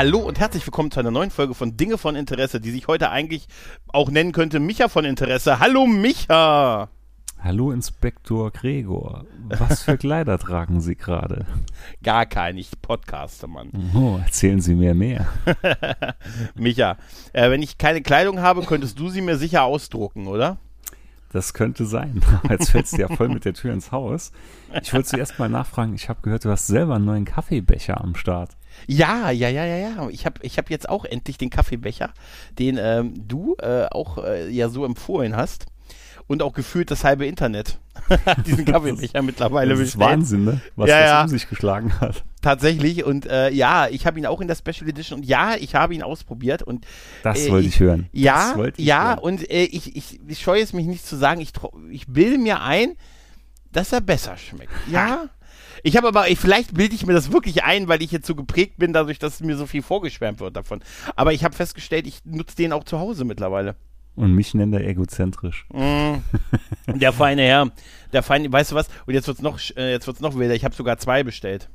Hallo und herzlich willkommen zu einer neuen Folge von Dinge von Interesse, die sich heute eigentlich auch nennen könnte Micha von Interesse. Hallo Micha! Hallo Inspektor Gregor. Was für Kleider tragen Sie gerade? Gar kein, ich podcaste, Mann. Oh, erzählen Sie mir mehr. Micha, äh, wenn ich keine Kleidung habe, könntest du sie mir sicher ausdrucken, oder? Das könnte sein. Jetzt fällst du ja voll mit der Tür ins Haus. Ich wollte zuerst mal nachfragen, ich habe gehört, du hast selber einen neuen Kaffeebecher am Start. Ja, ja, ja, ja, ja. Ich habe ich hab jetzt auch endlich den Kaffeebecher, den ähm, du äh, auch äh, ja so empfohlen hast. Und auch gefühlt das halbe Internet diesen Kaffeebecher mittlerweile Das ist Wahnsinn, ne? Was Ja, das ja. um sich geschlagen hat. Tatsächlich. Und äh, ja, ich habe ihn auch in der Special Edition und ja, ich habe ihn ausprobiert und Das Äh, wollte ich hören. Ja, ich ja, hören. und äh, ich, ich, ich scheue es mich nicht zu sagen, ich, ich bilde mir ein, dass er besser schmeckt. Ja. Ich habe aber, ich, vielleicht bilde ich mir das wirklich ein, weil ich jetzt so geprägt bin, dadurch, dass mir so viel vorgeschwärmt wird davon. Aber ich habe festgestellt, ich nutze den auch zu Hause mittlerweile. Und mich nennt er egozentrisch. Mm. Der feine Herr, der feine, weißt du was? Und jetzt wird's noch, äh, jetzt wird's noch wilder. Ich habe sogar zwei bestellt.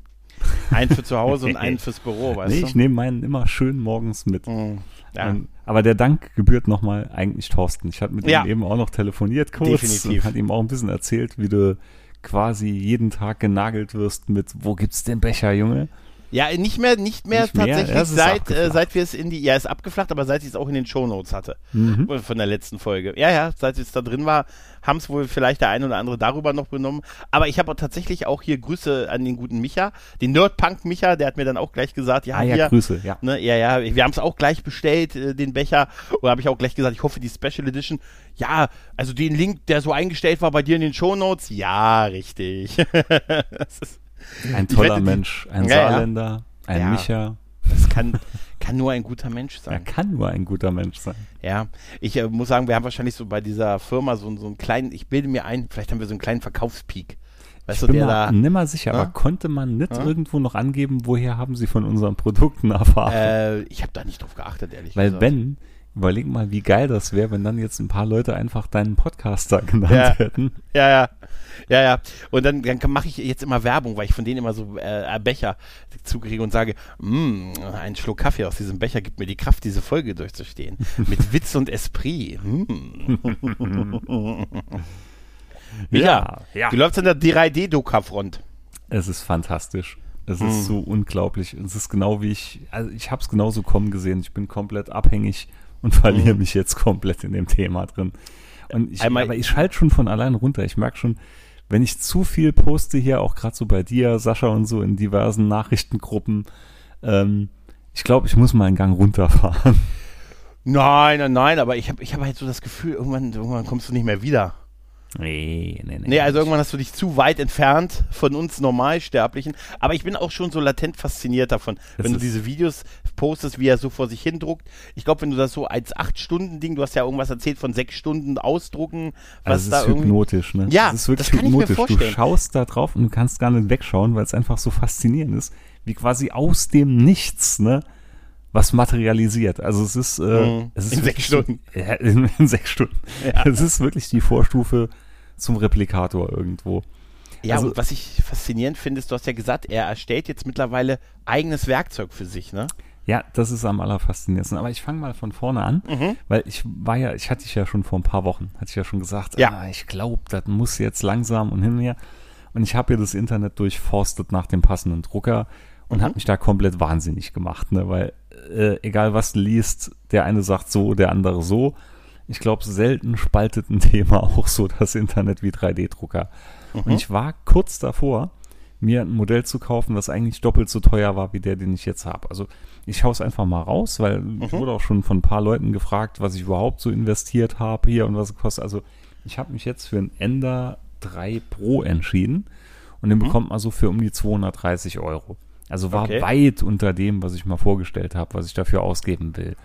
Einen für zu Hause und einen fürs Büro, weißt nee, du? ich nehme meinen immer schön morgens mit. Mm. Ja. Ähm, aber der Dank gebührt nochmal eigentlich Thorsten. Ich hatte mit Ja. ihm eben auch noch telefoniert kurz Definitiv. und hat ihm auch ein bisschen erzählt, wie du quasi jeden Tag genagelt wirst mit, wo gibt's den Becher, Junge? Ja, nicht mehr, nicht mehr Nicht mehr? tatsächlich, ist seit, äh, seit wir es in die, ja, ist abgeflacht, aber seit ich es auch in den Shownotes hatte. Mhm. Von der letzten Folge. Ja, ja, seit es da drin war, haben es wohl vielleicht der eine oder andere darüber noch genommen. Aber ich habe auch tatsächlich auch hier Grüße an den guten Micha, den Nerdpunk Micha, der hat mir dann auch gleich gesagt, ja, Ah ja, hier, Grüße, ja. Ne, ja, ja, wir haben es auch gleich bestellt, äh, den Becher. Und habe ich auch gleich gesagt, ich hoffe, die Special Edition. Ja, also den Link, der so eingestellt war bei dir in den Shownotes. Ja, richtig. das, ist, Ein toller wette, Mensch, ein Ja, ja. Saarländer, ein Ja. Micha. das kann, kann nur ein guter Mensch Er sein. kann nur ein guter Mensch sein. Ja, ich äh, muss sagen, wir haben wahrscheinlich so bei dieser Firma so, so einen kleinen, ich bilde mir ein, vielleicht haben wir so einen kleinen Verkaufspeak. Weißt du, ich bin der mir da. nimmer sicher, Ja? aber konnte man nicht Ja? irgendwo noch angeben, woher haben sie von unseren Produkten erfahren? Äh, ich habe da nicht drauf geachtet, ehrlich Weil gesagt. wenn, überleg mal, wie geil das wäre, wenn dann jetzt ein paar Leute einfach deinen Podcaster genannt Ja. hätten. Ja, ja. Ja, ja. Und dann, dann mache ich jetzt immer Werbung, weil ich von denen immer so äh, Becher zukriege und sage, "Mm, ein Schluck Kaffee aus diesem Becher gibt mir die Kraft, diese Folge durchzustehen. Mit Witz und Esprit. Mm. ja, ja. Wie läuft's an der 3D-Doka-Front? Es ist fantastisch. Es ist so unglaublich. Es ist genau wie ich, also ich habe es genauso kommen gesehen. Ich bin komplett abhängig und verliere Hm. mich jetzt komplett in dem Thema drin. Und ich, Einmal- aber ich schalte schon von allein runter. Ich merke schon, wenn ich zu viel poste hier, auch gerade so bei dir, Sascha und so in diversen Nachrichtengruppen, ähm, ich glaube, ich muss mal einen Gang runterfahren. Nein, nein, nein, aber ich habe ich hab halt so das Gefühl, irgendwann, irgendwann kommst du nicht mehr wieder. Nee, nee, nee. Nee, also irgendwann hast du dich zu weit entfernt von uns Normalsterblichen. Aber ich bin auch schon so latent fasziniert davon, Das wenn du diese Videos postest, wie er so vor sich hin druckt. Ich glaube, wenn du das so als acht Stunden Ding, du hast ja irgendwas erzählt von sechs Stunden ausdrucken, was Also es da ist hypnotisch, ne? Ja, es ist wirklich das kann ich mir hypnotisch. vorstellen. Du schaust da drauf und du kannst gar nicht wegschauen, weil es einfach so faszinierend ist, wie quasi aus dem Nichts, ne? Was materialisiert. Also es ist, äh, Mhm. es ist In sechs die- Ja, in, in sechs Stunden. Ja. Es ist wirklich die Vorstufe zum Replikator irgendwo. Ja, also- und was ich faszinierend finde, ist, du hast ja gesagt, er erstellt jetzt mittlerweile eigenes Werkzeug für sich, ne? Ja, das ist am allerfaszinierendsten. Aber ich fange mal von vorne an, Mhm. weil ich war ja, ich hatte dich ja schon vor ein paar Wochen, hatte ich ja schon gesagt, Ja. ah, ich glaube, das muss jetzt langsam und hin und her. Und ich habe ja das Internet durchforstet nach dem passenden Drucker und Mhm. habe mich da komplett wahnsinnig gemacht, ne? weil äh, egal was du liest, der eine sagt so, der andere so. Ich glaube, selten spaltet ein Thema auch so das Internet wie 3D-Drucker. Und ich war kurz davor, mir ein Modell zu kaufen, das eigentlich doppelt so teuer war wie der, den ich jetzt habe. Also ich schaue es einfach mal raus, weil ich wurde auch schon von ein paar Leuten gefragt, was ich überhaupt so investiert habe hier und was es kostet. Also ich habe mich jetzt für einen Ender 3 Pro entschieden und den bekommt man so für um die 230 Euro. Also war Okay. weit unter dem, was ich mal vorgestellt habe, was ich dafür ausgeben will.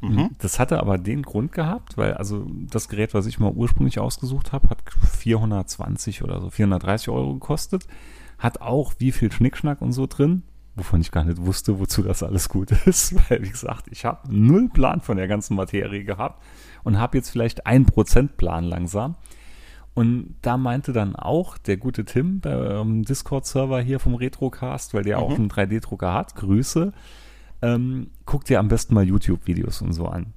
Mhm. Das hatte aber den Grund gehabt, weil also das Gerät, was ich mal ursprünglich ausgesucht habe, hat 420 oder so 430 Euro gekostet. Hat auch wie viel Schnickschnack und so drin, wovon ich gar nicht wusste, wozu das alles gut ist, weil wie gesagt, ich habe null Plan von der ganzen Materie gehabt und habe jetzt vielleicht ein Prozent Plan langsam. Und da meinte dann auch der gute Tim beim Discord-Server hier vom Retrocast, weil der auch einen 3D-Drucker hat, Grüße, ähm, guck dir am besten mal YouTube-Videos und so an.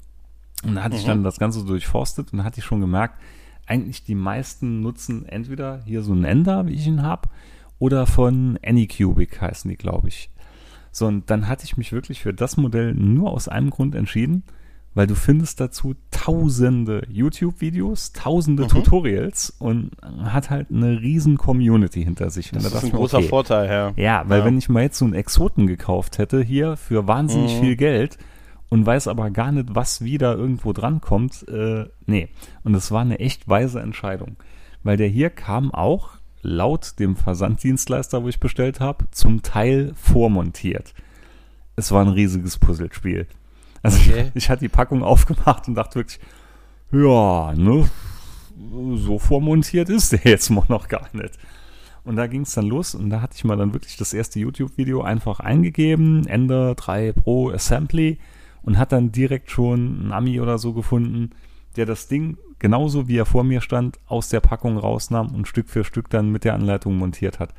Und da hatte ich dann das Ganze durchforstet und da hatte ich schon gemerkt, eigentlich die meisten nutzen entweder hier so einen Ender, wie ich ihn habe, oder von Anycubic heißen die, glaube ich. So, und dann hatte ich mich wirklich für das Modell nur aus einem Grund entschieden, weil du findest dazu tausende YouTube-Videos, tausende Tutorials und hat halt eine riesen Community hinter sich. Das da ist ein großer okay, Vorteil, ja. ja, weil Ja. wenn ich mal jetzt so einen Exoten gekauft hätte, hier für wahnsinnig Mhm. viel Geld und weiß aber gar nicht, was wieder irgendwo drankommt, äh, nee. Und es war eine echt weise Entscheidung. Weil der hier kam auch, laut dem Versanddienstleister, wo ich bestellt habe, zum Teil vormontiert. Es war ein riesiges Puzzlespiel. Also Okay. ich, ich hatte die Packung aufgemacht und dachte wirklich, ja, ne, so vormontiert ist der jetzt mal noch gar nicht. Und da ging es dann los und da hatte ich mal dann wirklich das erste YouTube-Video einfach eingegeben, Ender 3 Pro Assembly und hat dann direkt schon einen Ami oder so gefunden, der das Ding genauso wie er vor mir stand, aus der Packung rausnahm und Stück für Stück dann mit der Anleitung montiert hat.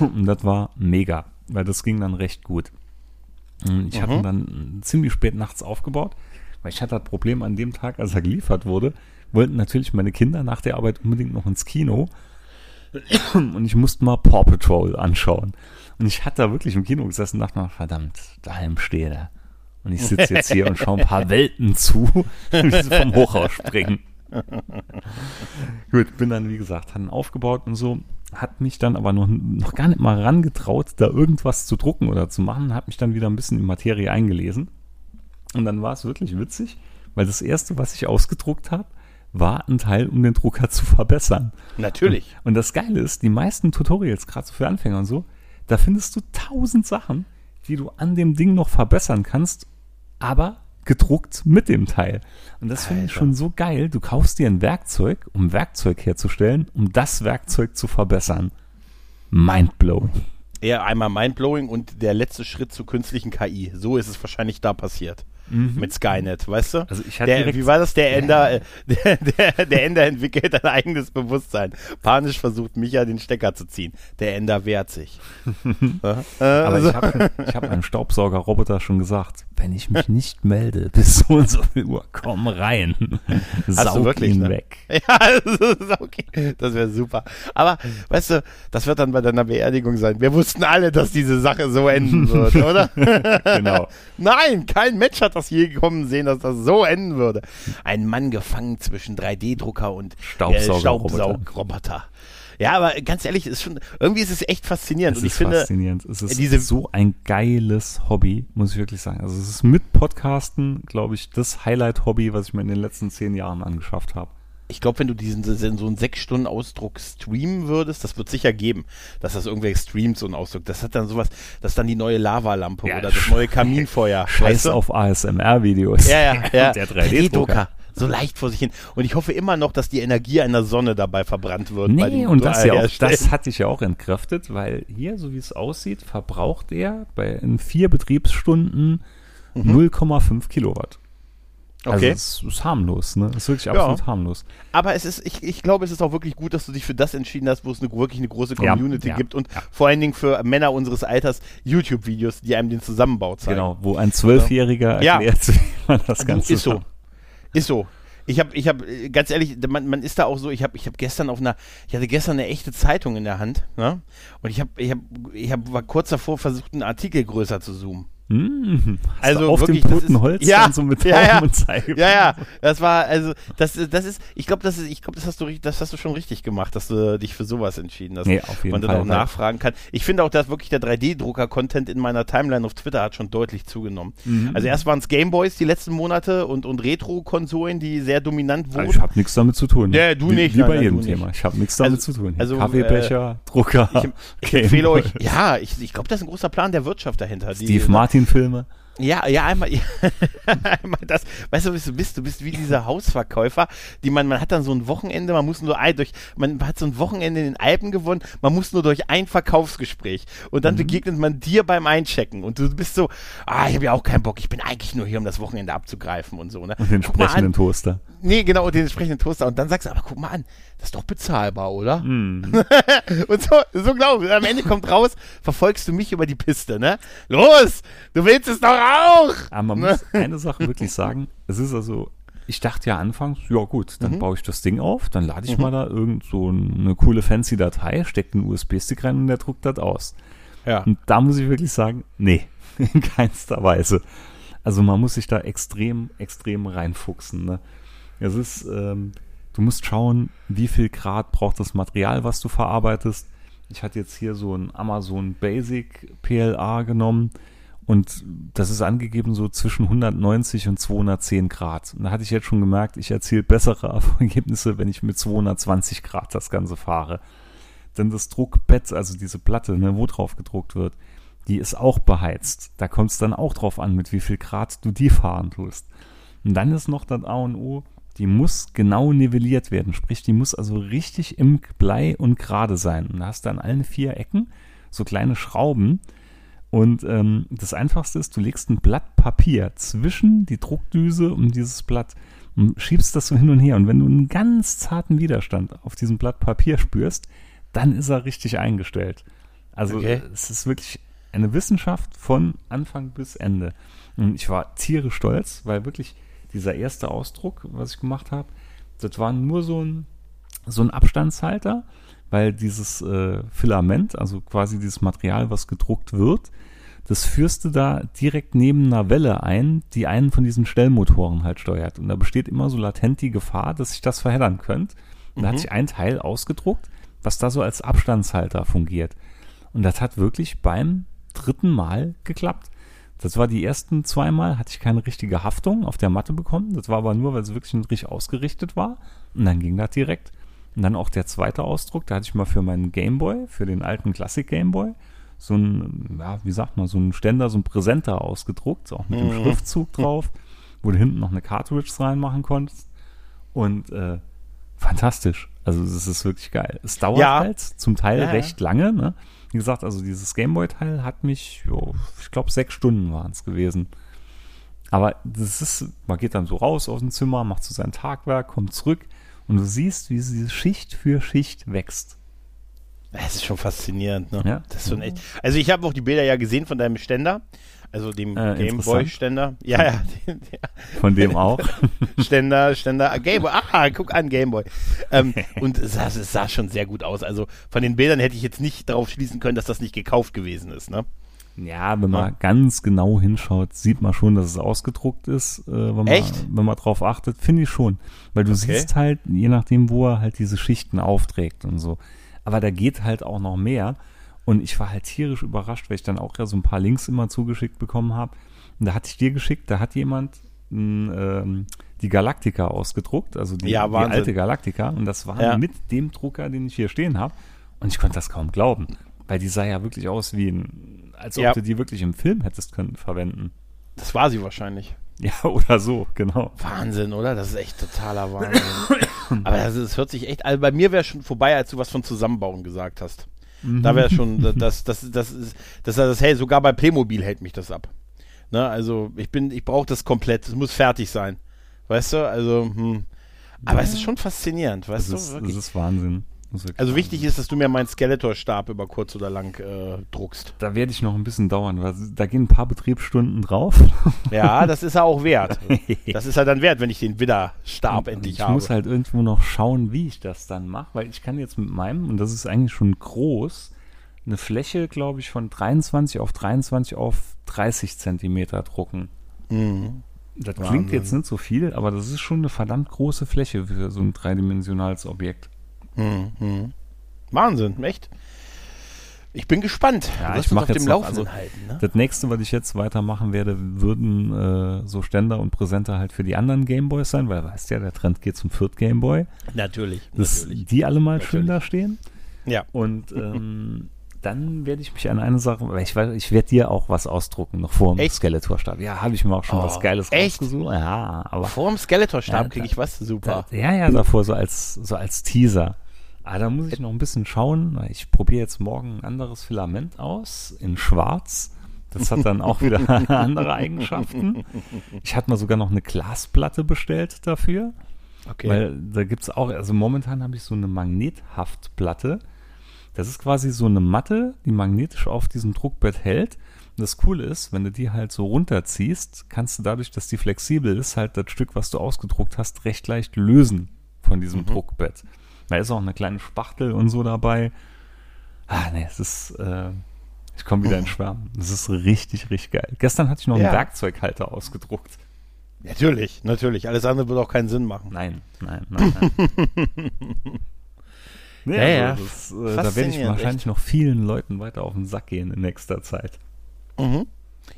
Und das war mega, weil das ging dann recht gut. Und Ich hatte ihn dann ziemlich spät nachts aufgebaut, weil ich hatte das Problem an dem Tag, als er geliefert wurde, wollten natürlich meine Kinder nach der Arbeit unbedingt noch ins Kino und ich musste mal Paw Patrol anschauen. Und ich hatte da wirklich im Kino gesessen und dachte mir, verdammt, daheim steht er. Und ich sitze jetzt hier und schaue ein paar Welten zu, wie sie vom Hochhaus springen. Gut, bin dann, wie gesagt, hat ihn aufgebaut und so, hat mich dann aber noch, noch gar nicht mal rangetraut, da irgendwas zu drucken oder zu machen, hat mich dann wieder ein bisschen in Materie eingelesen. Und dann war es wirklich witzig, weil das erste, was ich ausgedruckt habe, war ein Teil, um den Drucker zu verbessern. Natürlich. Und das Geile ist, die meisten Tutorials, gerade so für Anfänger und so, da findest du tausend Sachen, die du an dem Ding noch verbessern kannst, aber gedruckt mit dem Teil. Und das finde ich schon so geil. Du kaufst dir ein Werkzeug, um Werkzeug herzustellen, um das Werkzeug zu verbessern. Mindblowing. Eher einmal mindblowing und der letzte Schritt zur künstlichen KI. So ist es wahrscheinlich da passiert. Mit Skynet, weißt du? Also ich hatte der, wie war das? Der Ender, äh, der, der, der Ender entwickelt ein eigenes Bewusstsein. Panisch versucht Micha den Stecker zu ziehen. Der Ender wehrt sich. ja? äh, Aber also- ich habe ich hab einem Staubsaugerroboter schon gesagt, wenn ich mich nicht melde bis so und so viel Uhr, komm rein. Saug du wirklich, ihn ne? weg. Ja, das ist okay. Das wäre super. Aber, weißt du, das wird dann bei deiner Beerdigung sein. Wir wussten alle, dass diese Sache so enden wird, oder? Genau. Nein, kein Mensch hat das je kommen sehen, dass das so enden würde. Ein Mann gefangen zwischen 3D-Drucker und Staubsaugerroboter. äh, Staubsaugroboter. Ja, aber ganz ehrlich, ist schon, irgendwie ist es echt faszinierend. Es und ich ist finde, faszinierend. Es ist diese- so ein geiles Hobby, muss ich wirklich sagen. Also es ist mit Podcasten, glaube ich, das Highlight-Hobby, was ich mir in den letzten zehn Jahren angeschafft habe. Ich glaube, wenn du diesen so einen sechs Stunden Ausdruck streamen würdest, das wird sicher geben, dass das irgendwer streamt, so ein Ausdruck. Das hat dann sowas, das ist dann die neue Lavalampe Ja, oder das neue Kaminfeuer. Scheiß weißt du? auf ASMR-Videos. Ja, ja, ja. Der 3D-Drucker. So leicht vor sich hin. Und ich hoffe immer noch, dass die Energie einer Sonne dabei verbrannt wird. Nee, und das, ja auch, das hatte ich ja auch entkräftet, weil hier, so wie es aussieht, verbraucht er bei in vier Betriebsstunden 0,5 Kilowatt. Also. Okay. es ist harmlos, ne? Es ist wirklich Ja. absolut harmlos. Aber es ist, ich, ich glaube, es ist auch wirklich gut, dass du dich für das entschieden hast, wo es eine, wirklich eine große Ja, Community ja, gibt und ja. vor allen Dingen für Männer unseres Alters YouTube-Videos, die einem den Zusammenbau zeigen. Genau, wo ein Zwölfjähriger Ja. erklärt, wie man das Ganze ist so. macht. Ist so. Ich habe, ich habe, ganz ehrlich, man, man ist da auch so. Ich habe, ich habe gestern auf einer, ich hatte gestern eine echte Zeitung in der Hand, ne? Und ich habe, ich habe, ich habe, war kurz davor versucht, einen Artikel größer zu zoomen. Hast Also auf wirklich, dem das toten Holz ja, dann so mit ja, Daumen ja. und Zeigefinger. Ja, ja, das war also das das ist ich glaube, das ist ich glaube, das hast du das hast du schon richtig gemacht, dass du dich für sowas entschieden hast. Nee, auf jeden man dann Fall, auch nachfragen kann. Ich finde auch, dass wirklich der 3D-Drucker Content in meiner Timeline auf Twitter hat schon deutlich zugenommen. Mhm. Also erst waren es Gameboys die letzten Monate und und Retro Konsolen, die sehr dominant wurden. Also ich habe nichts damit zu tun. Ja, du nicht, Wie nein, bei nein, jedem Thema. nicht. Ich habe nichts damit Also- zu tun. also, Kaffeebecher, Drucker. ich, ich empfehle euch, ja, ich, ich glaube, da ist ein großer Plan der Wirtschaft dahinter. Die- Steve Martin Filme. Ja, ja, einmal, ja, einmal das. Weißt du, was du bist? Du bist wie dieser Hausverkäufer, die man, man hat dann so ein Wochenende, man muss nur ein, durch, man hat so ein Wochenende in den Alpen gewonnen, man muss nur durch ein Verkaufsgespräch und dann mhm. begegnet man dir beim Einchecken und du bist so, ah, ich habe ja auch keinen Bock, ich bin eigentlich nur hier, um das Wochenende abzugreifen und so, ne? Und den entsprechenden Toaster. Nee, genau, den entsprechenden Toaster. Und dann sagst du, aber guck mal an, das ist doch bezahlbar, oder? Mm. und so, so glaube ich. Am Ende kommt raus, verfolgst du mich über die Piste, ne? Los, du willst es doch auch! Aber man muss eine Sache wirklich sagen. Es ist also, ich dachte ja anfangs, ja gut, dann mhm. baue ich das Ding auf, dann lade ich mhm. mal da irgend so eine coole fancy Datei, stecke einen USB-Stick rein und der druckt das aus. Ja. Und da muss ich wirklich sagen, nee, in keinster Weise. Also man muss sich da extrem, extrem reinfuchsen. Ne? Es ist, ähm, du musst schauen, wie viel Grad braucht das Material, was du verarbeitest. Ich hatte jetzt hier so ein Amazon Basic PLA genommen und das ist angegeben so zwischen 190 und 210 Grad. Und da hatte ich jetzt schon gemerkt, ich erziele bessere Ergebnisse, wenn ich mit 220 Grad das Ganze fahre. Denn das Druckbett, also diese Platte, ne, wo drauf gedruckt wird, die ist auch beheizt. Da kommt es dann auch drauf an, mit wie viel Grad du die fahren tust. Und dann ist noch das A und O, die muss genau nivelliert werden. Sprich, die muss also richtig im Blei und gerade sein. Und da hast du an allen vier Ecken so kleine Schrauben. Und ähm, das Einfachste ist, du legst ein Blatt Papier zwischen die Druckdüse und dieses Blatt und schiebst das so hin und her. Und wenn du einen ganz zarten Widerstand auf diesem Blatt Papier spürst, dann ist er richtig eingestellt. Also okay. es ist wirklich eine Wissenschaft von Anfang bis Ende. Und ich war tierisch stolz, weil wirklich dieser erste Ausdruck, was ich gemacht habe, das war nur so ein, so ein Abstandshalter, weil dieses äh, Filament, also quasi dieses Material, was gedruckt wird, das führst du da direkt neben einer Welle ein, die einen von diesen Stellmotoren halt steuert. Und da besteht immer so latent die Gefahr, dass sich das verheddern könnte. Und mhm. da hat sich ein Teil ausgedruckt, was da so als Abstandshalter fungiert. Und das hat wirklich beim dritten Mal geklappt. Das war die ersten zweimal, hatte ich keine richtige Haftung auf der Matte bekommen. Das war aber nur, weil es wirklich nicht richtig ausgerichtet war. Und dann ging das direkt. Und dann auch der zweite Ausdruck, da hatte ich mal für meinen Gameboy, für den alten Classic Gameboy, so ein, ja, wie sagt man, so ein Ständer, so ein Präsenter ausgedruckt, auch mit dem mhm. Schriftzug drauf, wo du hinten noch eine Cartridge reinmachen konntest. Und äh, fantastisch. Also es ist wirklich geil. Es dauert ja. halt zum Teil ja, recht lange, ne? Wie gesagt, also dieses Gameboy-Teil hat mich, jo, ich glaube, sechs Stunden waren es gewesen. Aber das ist, man geht dann so raus aus dem Zimmer, macht so sein Tagwerk, kommt zurück und du siehst, wie diese Schicht für Schicht wächst. Das ist schon faszinierend, ne? Ja. Das ist schon echt. Also ich habe auch die Bilder ja gesehen von deinem Ständer. Also dem äh, Gameboy-Ständer. Ja, ja, ja. Von dem auch. Ständer, Ständer, Gameboy. Ah, guck an, Gameboy. Ähm, und es sah, es sah, schon sehr gut aus. Also von den Bildern hätte ich jetzt nicht darauf schließen können, dass das nicht gekauft gewesen ist, ne? Ja, wenn man ja. ganz genau hinschaut, sieht man schon, dass es ausgedruckt ist, äh, wenn, man, Echt? wenn man drauf achtet. Finde ich schon. Weil du okay. siehst halt, je nachdem, wo er halt diese Schichten aufträgt und so. Aber da geht halt auch noch mehr. Und ich war halt tierisch überrascht, weil ich dann auch ja so ein paar Links immer zugeschickt bekommen habe. Und da hatte ich dir geschickt, da hat jemand ähm, die Galactica ausgedruckt, also die, ja, die alte Galactica. Und das war ja. mit dem Drucker, den ich hier stehen habe. Und ich konnte das kaum glauben, weil die sah ja wirklich aus wie ein, als ob ja. du die wirklich im Film hättest können verwenden. Das war sie wahrscheinlich. Ja, oder so, genau. Wahnsinn, oder? Das ist echt totaler Wahnsinn. Aber das, das hört sich echt, also bei mir wäre schon vorbei, als du was von Zusammenbauen gesagt hast. Mhm. Da wäre schon, das, das, das, ist, das, das, hey, sogar bei Playmobil hält mich das ab. Ne, also ich bin, ich brauche das komplett, es muss fertig sein. Weißt du, also, hm. aber ja. es ist schon faszinierend, weißt das du? Ist, das ist Wahnsinn. Also wichtig ist, dass du mir meinen Skeletor-Stab über kurz oder lang äh, druckst. Da werde ich noch ein bisschen dauern, weil da gehen ein paar Betriebsstunden drauf. Ja, das ist ja auch wert. Das ist ja dann wert, wenn ich den Widder-Stab endlich ich habe. Ich muss halt irgendwo noch schauen, wie ich das dann mache, weil ich kann jetzt mit meinem, und das ist eigentlich schon groß, eine Fläche, glaube ich, von 23 auf 23 auf 30 Zentimeter drucken. Mhm. Das Wahnsinn. klingt jetzt nicht so viel, aber das ist schon eine verdammt große Fläche für so ein dreidimensionales Objekt. Mhm. Wahnsinn, echt. Ich bin gespannt. Ja, ich mache jetzt noch, also, halten, ne? Das nächste, was ich jetzt weitermachen werde, würden äh, so Ständer und Präsenter halt für die anderen Gameboys sein, weil weißt ja, der Trend geht zum Viert Gameboy. Natürlich, dass natürlich. Die alle mal natürlich. schön da stehen. Ja. Und ähm, dann werde ich mich an eine Sache, weil ich, weiß, ich werde dir auch was ausdrucken, noch vor dem Echt? Skeletor-Start. Ja, habe ich mir auch schon Oh, was Geiles echt? rausgesucht. Ja, aber Vor dem Skeletor-Stab Ja, kriege ich was super. Da, ja, ja, davor so als, so als Teaser. Aber da muss ich noch ein bisschen schauen. Ich probiere jetzt morgen ein anderes Filament aus in Schwarz. Das hat dann auch wieder andere Eigenschaften. Ich hatte mal sogar noch eine Glasplatte bestellt dafür. Okay. Weil da gibt es auch, also momentan habe ich so eine Magnethaftplatte. Das ist quasi so eine Matte, die magnetisch auf diesem Druckbett hält. Und das Coole ist, wenn du die halt so runterziehst, kannst du dadurch, dass die flexibel ist, halt das Stück, was du ausgedruckt hast, recht leicht lösen von diesem Druckbett. Da ist auch eine kleine Spachtel und so dabei. Ah, nee, es ist, äh, ich komme wieder in Schwärmen. Das ist richtig, richtig geil. Gestern hatte ich noch Ja. einen Werkzeughalter ausgedruckt. natürlich, natürlich. Alles andere würde auch keinen Sinn machen. Nein, nein, nein, nein. nee, Ja, ja. also das, äh, da werde ich wahrscheinlich noch vielen Leuten weiter auf den Sack gehen in nächster Zeit. Mhm.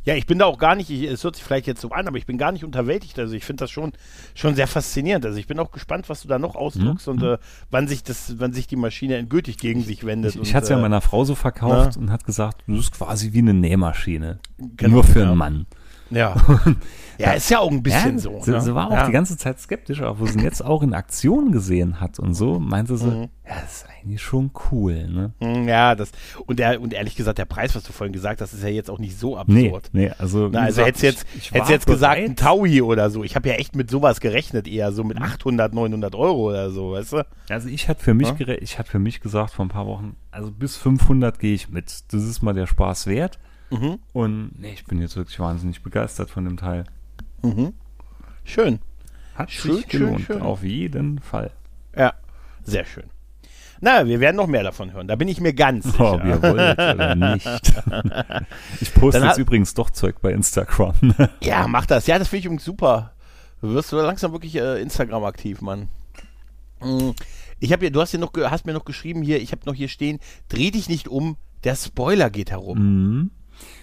Ja, ich bin da auch gar nicht, ich, es hört sich vielleicht jetzt so an, aber ich bin gar nicht unterwältigt. Also ich finde das schon, schon sehr faszinierend. Also ich bin auch gespannt, was du da noch ausdruckst Mhm. und äh, wann sich das, wann sich die Maschine endgültig gegen sich wendet. Ich, ich hatte es ja äh, meiner Frau so verkauft na? und hat gesagt, das ist quasi wie eine Nähmaschine. Genau, Nur für ja. einen Mann. Ja. ja, ist ja auch ein bisschen ja, so. Sie, ne? sie war auch ja. die ganze Zeit skeptisch, aber wo sie ihn jetzt auch in Aktion gesehen hat und so, meinte sie, Mhm. ja, das ist eigentlich schon cool, ne? Hm, Ja, das und der und ehrlich gesagt, der Preis, was du vorhin gesagt hast, ist ja jetzt auch nicht so Nee, absurd. nee, also, wie Na, also hättest jetzt, ich- ich hättest jetzt gesagt, ein. Taui oder so. Ich habe ja echt mit sowas gerechnet, eher so mit Mhm. 800, 900 Euro oder so, weißt du? Also ich hatte für mich Ja? ich hatte für mich gesagt vor ein paar Wochen, also bis 500 gehe ich mit. Das ist mal der Spaß wert. Mhm. Und nee, ich bin jetzt wirklich wahnsinnig begeistert von dem Teil. Schön. Hat Schön, sich schön, gelohnt, schön. auf jeden Fall. Ja, sehr schön. Na, wir werden noch mehr davon hören. Da bin ich mir ganz sicher. Oh, wir wollt oder nicht. Ich poste Dann jetzt übrigens doch Zeug bei Instagram. Ja, mach das. Ja, das finde ich übrigens super. Du wirst du langsam wirklich äh, Instagram aktiv, Mann. Mm, Ich habe hier, du hast hier noch, hast mir noch geschrieben hier, ich habe noch hier stehen, dreh dich nicht um, der Spoiler geht herum. Mhm.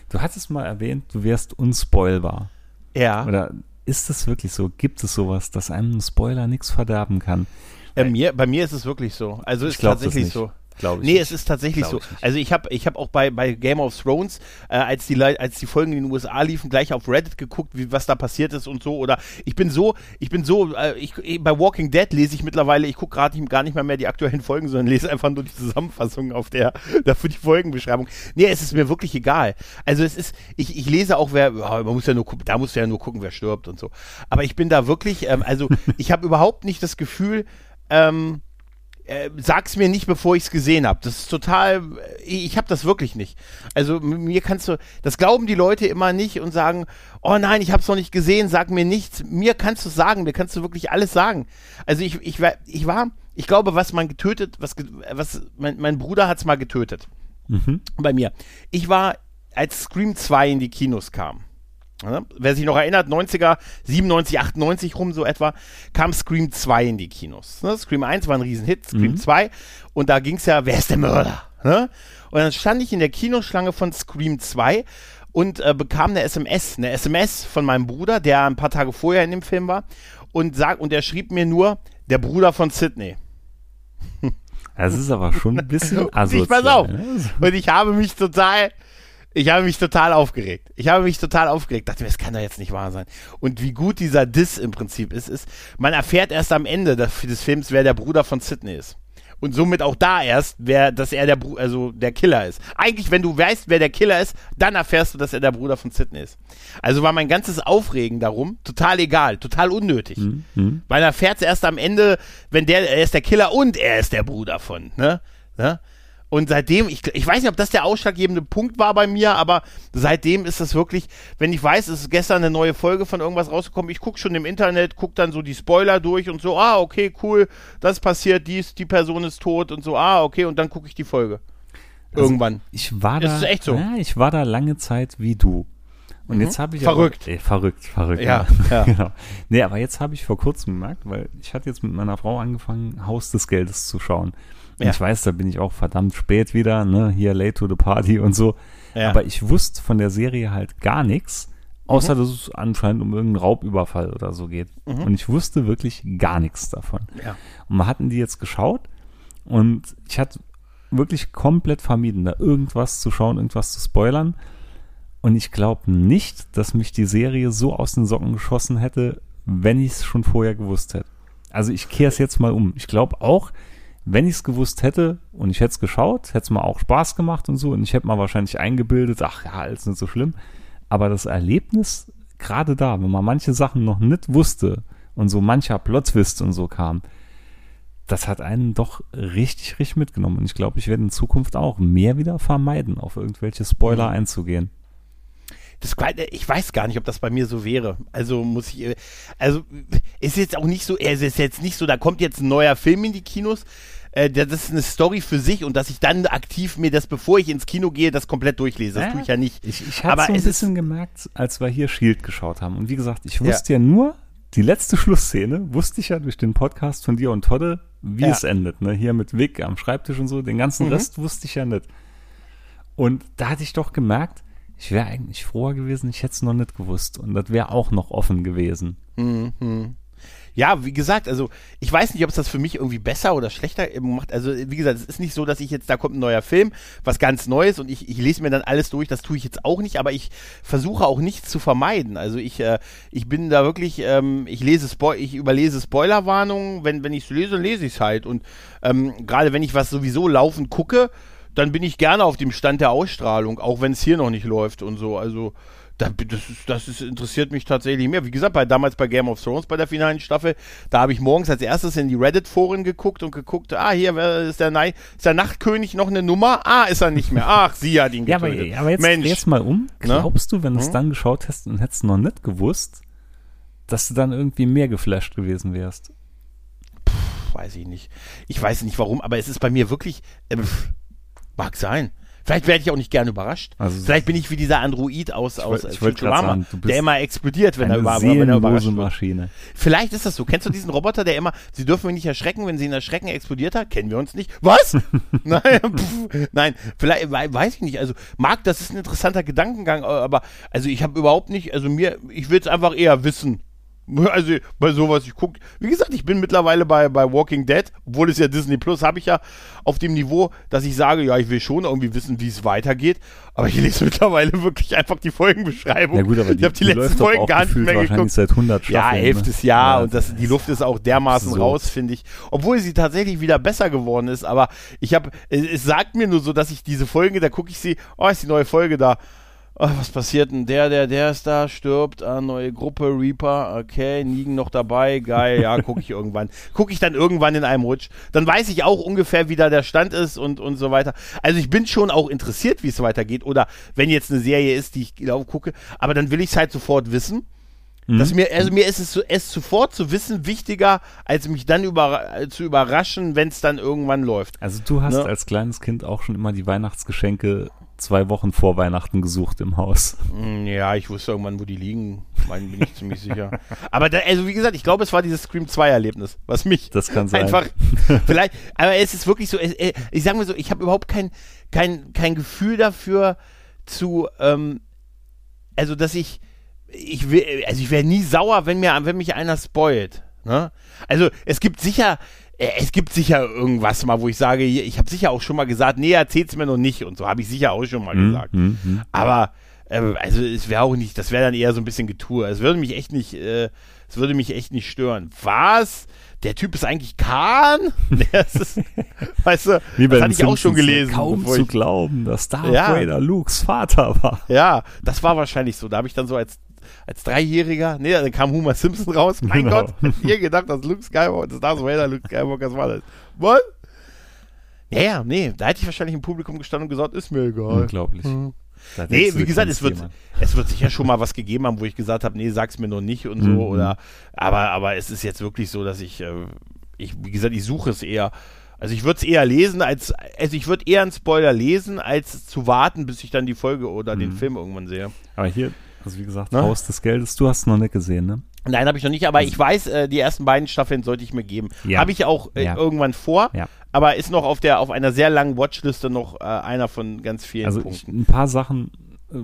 Du hattest mal erwähnt, du wärst unspoilbar. Ja, Oder ist es wirklich so? Gibt es sowas, dass einem ein Spoiler nichts verderben kann? bei mir, bei mir ist es wirklich so. Also Ich ist das tatsächlich so. Glaube ich. Nee, nicht. es ist tatsächlich Glaub so. ich. Also ich habe ich hab auch bei, bei Game of Thrones, äh, als, die, Lei- als die Folgen in den USA liefen, gleich auf Reddit geguckt, wie, was da passiert ist und so. Oder ich bin so, ich bin so, äh, ich, bei Walking Dead lese ich mittlerweile, ich gucke gerade gar nicht mal mehr die aktuellen Folgen, sondern lese einfach nur die Zusammenfassung auf der, dafür die Folgenbeschreibung. Nee, es ist mir wirklich egal. Also es ist, ich, ich lese auch, wer, man muss ja nur gucken, da muss ja nur gucken, wer stirbt und so. Aber ich bin da wirklich, ähm, also ich habe überhaupt nicht das Gefühl, ähm, äh, sag's mir nicht, bevor ich's gesehen habe. Das ist total, ich, ich habe das wirklich nicht. Also mir kannst du, das glauben die Leute immer nicht und sagen, oh nein, ich hab's noch nicht gesehen, sag mir nichts. Mir kannst du sagen, mir kannst du wirklich alles sagen. Also ich, ich, war- ich war, ich glaube, was man getötet, was, was mein, mein Bruder hat's mal getötet. Mhm. Bei mir. Ich war, als Scream 2 in die Kinos kam. Ja, wer sich noch erinnert, 90er, 97, 98 rum so etwa, kam Scream 2 in die Kinos. Ne? Scream 1 war ein Riesenhit, Scream 2 und da ging es ja, wer ist der Mörder? Ne? Und dann stand ich in der Kinoschlange von Scream 2 und äh, bekam eine SMS, eine SMS von meinem Bruder, der ein paar Tage vorher in dem Film war und, sag, und er schrieb mir nur, der Bruder von Sydney. Das ist aber schon ein bisschen asozial. ich pass auf. ne? Und ich habe mich total, ich habe mich total aufgeregt. Ich habe mich total aufgeregt. Dachte mir, das kann doch jetzt nicht wahr sein. Und wie gut dieser Diss im Prinzip ist, ist, man erfährt erst am Ende des, des Films, wer der Bruder von Sidney ist. Und somit auch da erst, wer, dass er der, Bru also der Killer ist. Eigentlich, wenn du weißt, wer der Killer ist, dann erfährst du, dass er der Bruder von Sidney ist. Also war mein ganzes Aufregen darum total egal, total unnötig. Mhm. Weil er erfährt es erst am Ende, wenn der, er ist der Killer und er ist der Bruder von, ne? ne? Und seitdem, ich, ich weiß nicht, ob das der ausschlaggebende Punkt war bei mir, aber seitdem ist das wirklich, wenn ich weiß, es ist gestern eine neue Folge von irgendwas rausgekommen, ich gucke schon im Internet, gucke dann so die Spoiler durch und so, ah, okay, cool, das passiert, dies, die Person ist tot und so, ah, okay, und dann gucke ich die Folge. Also, Irgendwann. Ich war Ist da, es echt so? Ja, ich war da lange Zeit wie du. Und jetzt habe ich Verrückt. Aber, ey, verrückt, verrückt. Ja, ja. genau. Nee, aber jetzt habe ich vor kurzem gemerkt, weil ich hatte jetzt mit meiner Frau angefangen, Haus des Geldes zu schauen. Ja. ich weiß, da bin ich auch verdammt spät wieder, ne, hier late to the party und so. Ja. Aber ich wusste von der Serie halt gar nichts, außer Mhm. dass es anscheinend um irgendeinen Raubüberfall oder so geht. Und ich wusste wirklich gar nichts davon. Ja. Und wir hatten die jetzt geschaut und ich hatte wirklich komplett vermieden, da irgendwas zu schauen, irgendwas zu spoilern. Und ich glaube nicht, dass mich die Serie so aus den Socken geschossen hätte, wenn ich es schon vorher gewusst hätte. Also ich kehre es jetzt mal um. Ich glaube auch, wenn ich es gewusst hätte und ich hätte es geschaut, hätte es mir auch Spaß gemacht und so. Und ich hätte mal wahrscheinlich eingebildet, ach ja, alles nicht so schlimm. Aber das Erlebnis, gerade da, wenn man manche Sachen noch nicht wusste und so mancher Plot-Twist und so kam, das hat einen doch richtig, richtig mitgenommen. Und ich glaube, ich werde in Zukunft auch mehr wieder vermeiden, auf irgendwelche Spoiler Mhm. einzugehen. Das, ich weiß gar nicht, ob das bei mir so wäre. Also muss ich, also ist jetzt auch nicht so, es ist jetzt nicht so, da kommt jetzt ein neuer Film in die Kinos. Äh, das ist eine Story für sich und dass ich dann aktiv mir das, bevor ich ins Kino gehe, das komplett durchlese. Das Ja. tue ich ja nicht. Ich, ich habe so ein bisschen gemerkt, als wir hier Shield geschaut haben. Und wie gesagt, ich wusste ja, nur, die letzte Schlussszene wusste ich ja durch den Podcast von dir und Todde, wie Ja. es endet. Ne? Hier mit Vic am Schreibtisch und so. Den ganzen Mhm. Rest wusste ich ja nicht. Und da hatte ich doch gemerkt, ich wäre eigentlich froher gewesen, ich hätte es noch nicht gewusst. Und das wäre auch noch offen gewesen. Ja, wie gesagt, also ich weiß nicht, ob es das für mich irgendwie besser oder schlechter macht. Also wie gesagt, es ist nicht so, dass ich jetzt, da kommt ein neuer Film, was ganz Neues und ich, ich lese mir dann alles durch, das tue ich jetzt auch nicht, aber ich versuche auch nichts zu vermeiden. Also ich, äh, ich bin da wirklich, ähm, ich lese Spo ich überlese Spoilerwarnungen, wenn, wenn ich es lese, lese ich es halt. Und ähm, gerade wenn ich was sowieso laufend gucke, dann bin ich gerne auf dem Stand der Ausstrahlung, auch wenn es hier noch nicht läuft und so. Also das, das ist, interessiert mich tatsächlich mehr. Wie gesagt, bei, damals bei Game of Thrones, bei der finalen Staffel, da habe ich morgens als erstes in die Reddit-Foren geguckt und geguckt, ah, hier ist der, Nei ist der Nachtkönig noch eine Nummer? Ah, ist er nicht mehr. Ach, sie hat ihn Ja, aber, getötet. aber jetzt, Mensch. jetzt mal um. Ne? Glaubst du, wenn du es Hm? dann geschaut hättest und hättest noch nicht gewusst, dass du dann irgendwie mehr geflasht gewesen wärst? weiß ich nicht. Ich weiß nicht warum, aber es ist bei mir wirklich, äh, pff, mag sein. Vielleicht werde ich auch nicht gerne überrascht. Also- Vielleicht bin ich wie dieser Android aus, aus ich Futurama, sagen, der immer explodiert, wenn er, über, wenn er überrascht wird. Maschine. Vielleicht ist das so. Kennst du diesen Roboter, der immer, sie dürfen mich nicht erschrecken, wenn sie ihn erschrecken, explodiert hat? Kennen wir uns nicht. Was? nein, pff, nein, vielleicht, wei- weiß ich nicht. Also, mag, das ist ein interessanter Gedankengang, aber, also ich habe überhaupt nicht, also mir, ich will es einfach eher wissen. Also bei sowas, ich gucke, wie gesagt, ich bin mittlerweile bei, bei Walking Dead, obwohl es ja Disney Plus, habe ich ja auf dem Niveau, dass ich sage, ja, ich will schon irgendwie wissen, wie es weitergeht, aber ich lese mittlerweile wirklich einfach die Folgenbeschreibung. Ja gut, aber die, ich habe die, die letzten Folgen gar nicht mehr geguckt. seit 100 Ja, Staffeln. elftes ne? Jahr Ja, und das, die Luft ist auch dermaßen absurd. raus, finde ich. Obwohl sie tatsächlich wieder besser geworden ist, aber ich habe, es, es sagt mir nur so, dass ich diese Folge, da gucke ich sie, oh, ist die neue Folge da. Oh, was passiert denn? Der, der, der ist da, stirbt, ah, neue Gruppe, Reaper, okay, Nigen noch dabei, geil, ja, gucke ich irgendwann. Gucke ich dann irgendwann in einem Rutsch. Dann weiß ich auch ungefähr, wie da der Stand ist und, und so weiter. Also ich bin schon auch interessiert, wie es weitergeht. Oder wenn jetzt eine Serie ist, die ich glaube, gucke, aber dann will ich es halt sofort wissen. Dass mir, also mir ist es, so, es sofort zu wissen wichtiger, als mich dann über, zu überraschen, wenn es dann irgendwann läuft. Also du hast Ne? als kleines Kind auch schon immer die Weihnachtsgeschenke zwei Wochen vor Weihnachten gesucht im Haus. Mm, Ja, ich wusste irgendwann, wo die liegen. Mein, bin ich ziemlich sicher. Aber da, also wie gesagt, ich glaube, es war dieses Scream 2 Erlebnis, was mich Das kann sein. einfach vielleicht, aber es ist wirklich so, es, äh, ich sage mal so, ich habe überhaupt kein, kein, kein Gefühl dafür zu, ähm, also dass ich, ich will, also ich wäre nie sauer, wenn mir, wenn mich einer spoilt. Ne? Also es gibt sicher, es gibt sicher irgendwas mal, wo ich sage, ich habe sicher auch schon mal gesagt, nee, erzähl's mir noch nicht und so habe ich sicher auch schon mal Mhm, gesagt. mhm. Aber äh, also es wäre auch nicht, das wäre dann eher so ein bisschen Getue. Es würde mich echt nicht, äh, es würde mich echt nicht stören. Was? Der Typ ist eigentlich Khan? Der ist, es- weißt du, Wie das hatte ich auch schon gelesen. Kaum zu ich, glauben, dass Darth Ja. Vader Lukes Vater war. ja, das war wahrscheinlich so. Da habe ich dann so als als Dreijähriger, nee, dann kam Homer Simpson raus. Mein Genau. Gott, hättet ihr gedacht, dass Luke Skywalker, dass Darth Vader Luke Skywalker war das? Was? Ja, ja, nee, da hätte ich wahrscheinlich im Publikum gestanden und gesagt, ist mir egal. Unglaublich. Mhm. Da Nee, wie gesagt, es wird, es wird sicher schon mal was gegeben haben, wo ich gesagt habe, nee, sag's mir noch nicht und so. Mhm. Oder aber, aber es ist jetzt wirklich so, dass ich, äh, ich, wie gesagt, ich suche es eher. Also ich würde es eher lesen, als also ich würde eher einen Spoiler lesen, als zu warten, bis ich dann die Folge oder den Mhm. Film irgendwann sehe. Aber hier, also wie gesagt, Ne? Haus des Geldes, du hast es noch nicht gesehen, ne? Nein, habe ich noch nicht, aber ich weiß, äh, die ersten beiden Staffeln sollte ich mir geben. Ja. Habe ich auch äh, Ja. irgendwann vor, Ja. aber ist noch auf der auf einer sehr langen Watchliste noch äh, einer von ganz vielen Also ich, Punkten. ein paar Sachen,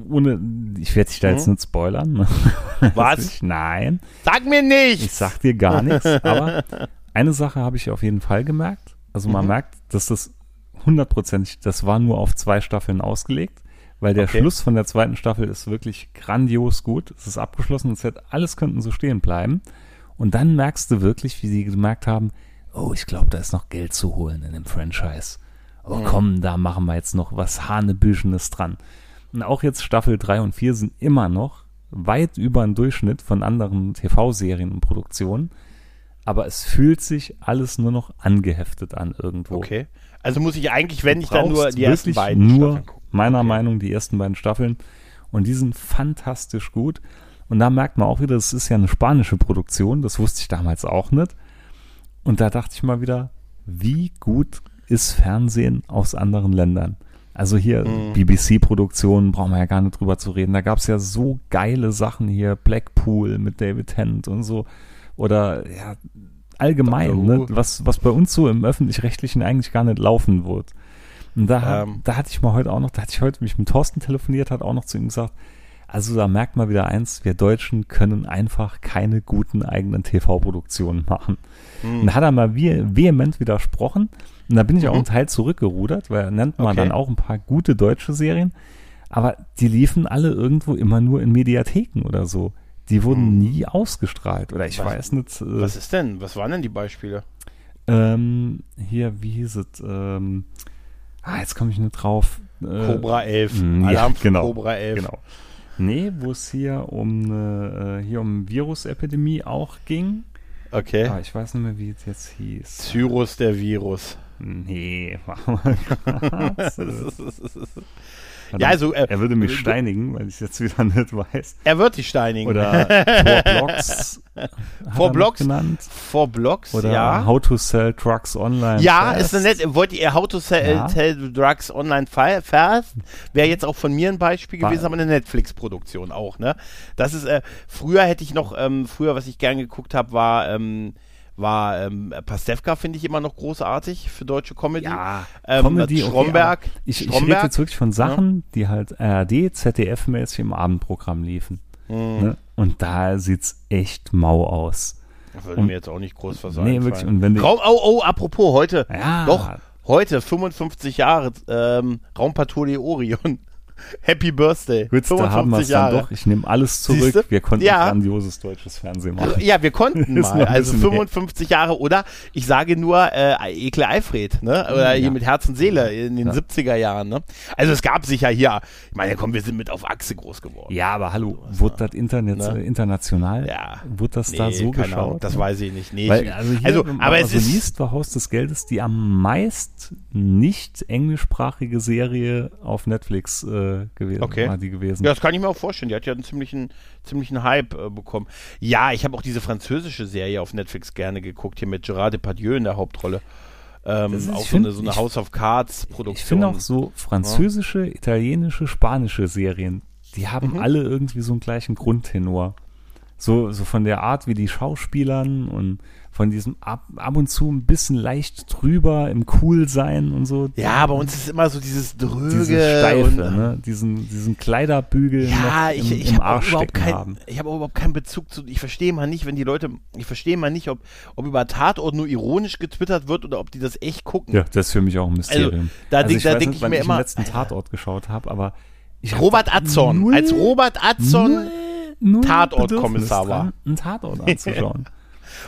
ohne, ich werde dich da jetzt Mhm. nicht spoilern. Ne? Was? Nein, Sag mir nicht! ich sag dir gar nichts, aber eine Sache habe ich auf jeden Fall gemerkt. Also man Mhm. merkt, dass das hundertprozentig, das war nur auf zwei Staffeln ausgelegt, weil der Okay. Schluss von der zweiten Staffel ist wirklich grandios gut. Es ist abgeschlossen, es hätte, alles könnten so stehen bleiben. Und dann merkst du wirklich, wie sie gemerkt haben, oh, ich glaube, da ist noch Geld zu holen in dem Franchise. Oh, komm, da machen wir jetzt noch was Hanebüschenes dran. Und auch jetzt Staffel 3 und 4 sind immer noch weit über den Durchschnitt von anderen TV-Serien und Produktionen. Aber es fühlt sich alles nur noch angeheftet an irgendwo. Okay. Also muss ich eigentlich, wenn ich dann nur die ersten beiden nur Staffeln gucken. meiner Okay. Meinung die ersten beiden Staffeln und die sind fantastisch gut und da merkt man auch wieder, das ist ja eine spanische Produktion, das wusste ich damals auch nicht und da dachte ich mal wieder, wie gut ist Fernsehen aus anderen Ländern? Also hier Mhm. BBC-Produktionen, brauchen wir ja gar nicht drüber zu reden. Da gab es ja so geile Sachen hier, Blackpool mit David Tennant und so. Oder ja, allgemein, ne, was, was bei uns so im Öffentlich-Rechtlichen eigentlich gar nicht laufen wird. Und da, Ähm. da hatte ich mal heute auch noch, da hatte ich heute mich mit Thorsten telefoniert, hat auch noch zu ihm gesagt, also da merkt man wieder eins, wir Deutschen können einfach keine guten eigenen TV-Produktionen machen. Hm. Und da hat er mal ve vehement widersprochen. Und da bin ich auch Mhm. einen Teil zurückgerudert, weil er nennt man Okay. dann auch ein paar gute deutsche Serien. Aber die liefen alle irgendwo immer nur in Mediatheken oder so. Die wurden Mhm. nie ausgestrahlt. Oder ich Was- weiß nicht. Äh, Was ist denn? Was waren denn die Beispiele? ähm, hier, wie hieß es? Ähm, ah, jetzt komme ich nicht drauf. Äh, Cobra 11. mh, ja, Alarm für genau. Cobra 11. Genau. Nee, wo es hier um eine, äh, hier um Virusepidemie auch ging. Okay. Ah, ich weiß nicht mehr, wie es jetzt hieß. Cyrus der Virus. Nee, mach mal Gott. ja, also äh, er würde mich steinigen, weil ich jetzt wieder nicht weiß. er wird dich steinigen. Oder Four Blocks. Four Blocks? genannt. Four Blocks, Oder ja. How to Sell Trucks Online. Ja, Fast. ist eine nette. Wollt ihr How to Sell, Ja. Sell Drugs Online Fast? Wäre jetzt auch von mir ein Beispiel War- gewesen, aber eine Netflix-Produktion auch, ne? Das ist, äh, früher hätte ich noch, ähm, früher, was ich gern geguckt habe, war, ähm, war ähm, Pastewka, finde ich immer noch großartig für deutsche Comedy. Ja, ähm, Comedy, okay, Stromberg. aber ich, ich rede Stromberg. jetzt wirklich von Sachen, die halt ARD, ZDF-mäßig im Abendprogramm liefen. Hm, Ne? Und da sieht's echt mau aus. würde und- mir jetzt auch nicht groß was Nee, wirklich. Und wenn Raum, oh, oh, apropos, heute, ja, doch, heute, 55 Jahre, ähm, Raumpatrouille Orion. Happy Birthday. gut, da haben wir es dann doch. Ich nehme alles zurück. Siehste? Wir konnten Ja. grandioses deutsches Fernsehen machen. Ja, wir konnten mal. Also bisschen her. 55 Jahre oder ich sage nur äh, Ekle Alfred, ne? Oder hier Ja. mit Herz und Seele in den Ja. 70er Jahren, ne? Also es gab sicher hier, ich meine, komm, wir sind mit auf Achse groß geworden. Ja, aber hallo, wurde das Internet Ne? international? Ja. Wurde das da so geschaut? Ahnung, das weiß ich nicht. Nee, Weil, also, hier, also, aber mal es so ist liest, war Haus des Geldes die am meist nicht englischsprachige Serie auf Netflix äh, gewesen. Okay. War die gewesen. Ja, das kann ich mir auch vorstellen. Die hat ja einen ziemlichen, ziemlichen Hype äh, bekommen. Ja, ich habe auch diese französische Serie auf Netflix gerne geguckt, hier mit Gerard Depardieu in der Hauptrolle. Ähm, Das ist- auch so find- eine, so eine ich- House of Cards Produktion. Ich finde auch so französische, italienische, spanische Serien, die haben Mhm. alle irgendwie so einen gleichen Grundtenor. So, so von der Art, wie die Schauspielern und von diesem ab, ab und zu ein bisschen leicht drüber im Coolsein und so. Ja, bei uns ist immer so dieses dröge diese Steife, und, ne? diesen, diesen Kleiderbügel Ja, noch ich, im, ich im Arsch überhaupt kein, haben. ich habe überhaupt keinen Bezug zu. Ich verstehe mal nicht, wenn die Leute, ich verstehe mal nicht, ob, ob über Tatort nur ironisch getwittert wird oder ob die das echt gucken. Ja, das ist für mich auch ein Mysterium. da denk- ich da weiß denk nicht, ich mir ich immer, den letzten. Tatort geschaut habe, aber ich hab Robert null- als Robert null Tatortkommissar war. einen Tatort anzuschauen.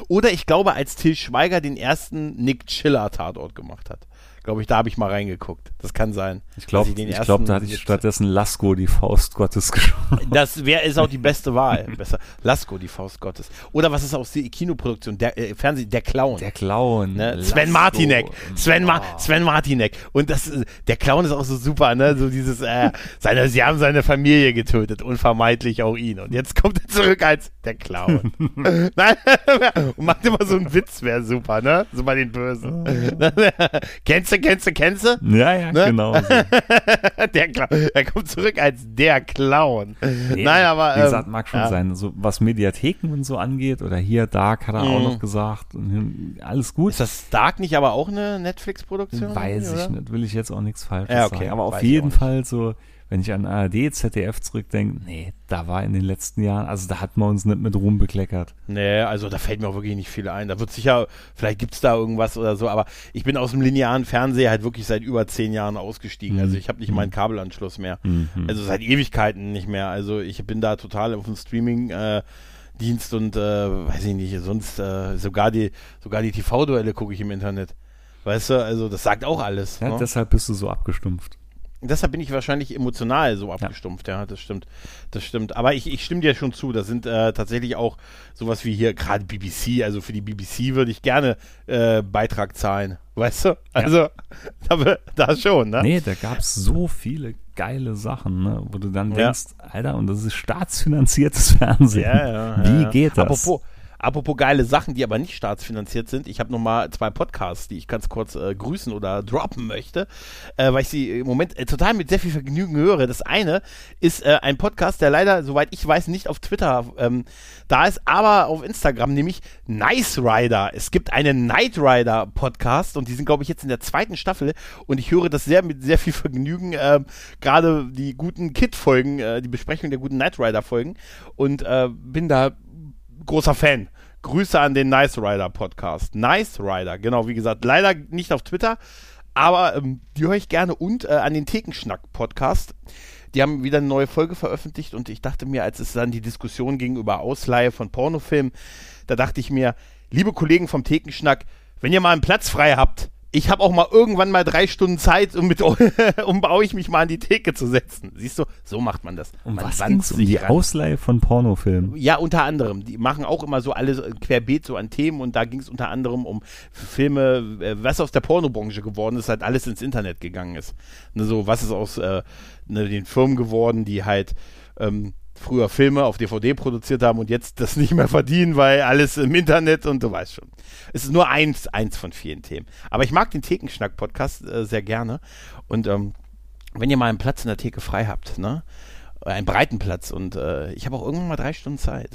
Oder ich glaube, als Till Schweiger den ersten Nick Chiller Tatort gemacht hat. Glaube ich, da habe ich mal reingeguckt. Das kann sein. Ich glaube, ich glaub, da hatte ich stattdessen Lasko, die Faust Gottes, geschaut. Das wäre ist auch die beste Wahl. Besser. Lasko, die Faust Gottes. Oder was ist aus der Kinoproduktion? Der äh, Fernseh, der Clown. Der Clown. Ne? Sven. Martinek. Sven, Ma Oh. Sven Martinek. Und das, der Clown ist auch so super, ne? So dieses, äh, seine, sie haben seine Familie getötet, unvermeidlich auch ihn. Und jetzt kommt er zurück als der Clown. Nein, und macht immer so einen Witz, wäre super, ne? So bei den Bösen. kennst du, kennst du, kennst du? Ja, ja, Ne? genau. So. der Clown. Er kommt zurück als der Clown. Nee, Nein, aber. Wie gesagt, ähm, mag schon ja. sein. So, was Mediatheken und so angeht, oder hier, Dark hat er auch Mhm. noch gesagt. Und alles gut. Ist das Stark nicht aber auch eine Netflix-Produktion? Weiß ich oder? nicht, will ich jetzt auch nichts Falsches Ja, okay, sagen. Aber auf auch jeden. Fall so wenn ich an ARD, ZDF zurückdenke, nee, da war in den letzten Jahren, also da hat man uns nicht mit Ruhm bekleckert. Nee, also da fällt mir auch wirklich nicht viel ein. Da wird sicher, vielleicht gibt es da irgendwas oder so, aber ich bin aus dem linearen Fernseher halt wirklich seit über zehn Jahren ausgestiegen. Mhm. Also ich habe nicht meinen Kabelanschluss mehr. Mhm. Also seit Ewigkeiten nicht mehr. Also ich bin da total auf dem Streaming. Äh, Dienst und äh, weiß ich nicht, sonst äh, sogar die sogar die TV-Duelle gucke ich im Internet. Weißt du, also das sagt auch alles. ja, ne? deshalb bist du so abgestumpft. Deshalb bin ich wahrscheinlich emotional so abgestumpft, ja, das stimmt. Das stimmt. Aber ich, ich stimme dir schon zu, da sind äh, tatsächlich auch sowas wie hier, gerade BBC, also für die BBC würde ich gerne äh, Beitrag zahlen. Weißt du? Also, da, da schon, ne? Nee, da gab es so viele geile Sachen, ne, wo du dann Ja. denkst, Alter, und das ist staatsfinanziertes Fernsehen. Ja, ja, Wie ja. geht das? Apropos, apropos geile Sachen, die aber nicht staatsfinanziert sind. Ich habe noch mal zwei Podcasts, die ich ganz kurz äh, grüßen oder droppen möchte, äh, weil ich sie im Moment äh, total mit sehr viel Vergnügen höre. Das eine ist äh, ein Podcast, der leider, soweit ich weiß, nicht auf Twitter ähm, da ist, aber auf Instagram, nämlich Nice Rider. Es gibt einen Knight Rider Podcast und die sind, glaube ich, jetzt in der zweiten Staffel und ich höre das sehr mit sehr viel Vergnügen. ähm, Gerade die guten Kid-Folgen, äh, die Besprechung der guten Knight Rider-Folgen und äh, bin da großer Fan. Grüße an den Nice Rider Podcast. Nice Rider, genau, wie gesagt, leider nicht auf Twitter, aber ähm, die höre ich gerne und äh, an den Thekenschnack Podcast. Die haben wieder eine neue Folge veröffentlicht und ich dachte mir, als es dann die Diskussion ging über Ausleihe von Pornofilmen, da dachte ich mir, liebe Kollegen vom Thekenschnack, wenn ihr mal einen Platz frei habt, ich habe auch mal irgendwann mal drei Stunden Zeit, um, mit, um bei euch mich mal an die Theke zu setzen. Siehst du, so macht man das. Um man was ging's? Um die ran. Ausleihe von Pornofilmen. Ja, unter anderem. Die machen auch immer so alles querbeet so an Themen und da ging es unter anderem um Filme, äh, was aus der Pornobranche geworden ist, halt alles ins Internet gegangen ist. Ne, so, was ist aus äh, ne, den Firmen geworden, die halt ähm, früher Filme auf DVD produziert haben und jetzt das nicht mehr verdienen, weil alles im Internet und du weißt schon. Es ist nur eins, eins von vielen Themen. Aber ich mag den Thekenschnack-Podcast äh, sehr gerne und ähm, wenn ihr mal einen Platz in der Theke frei habt, ne? Einen breiten Platz und äh, ich habe auch irgendwann mal drei Stunden Zeit.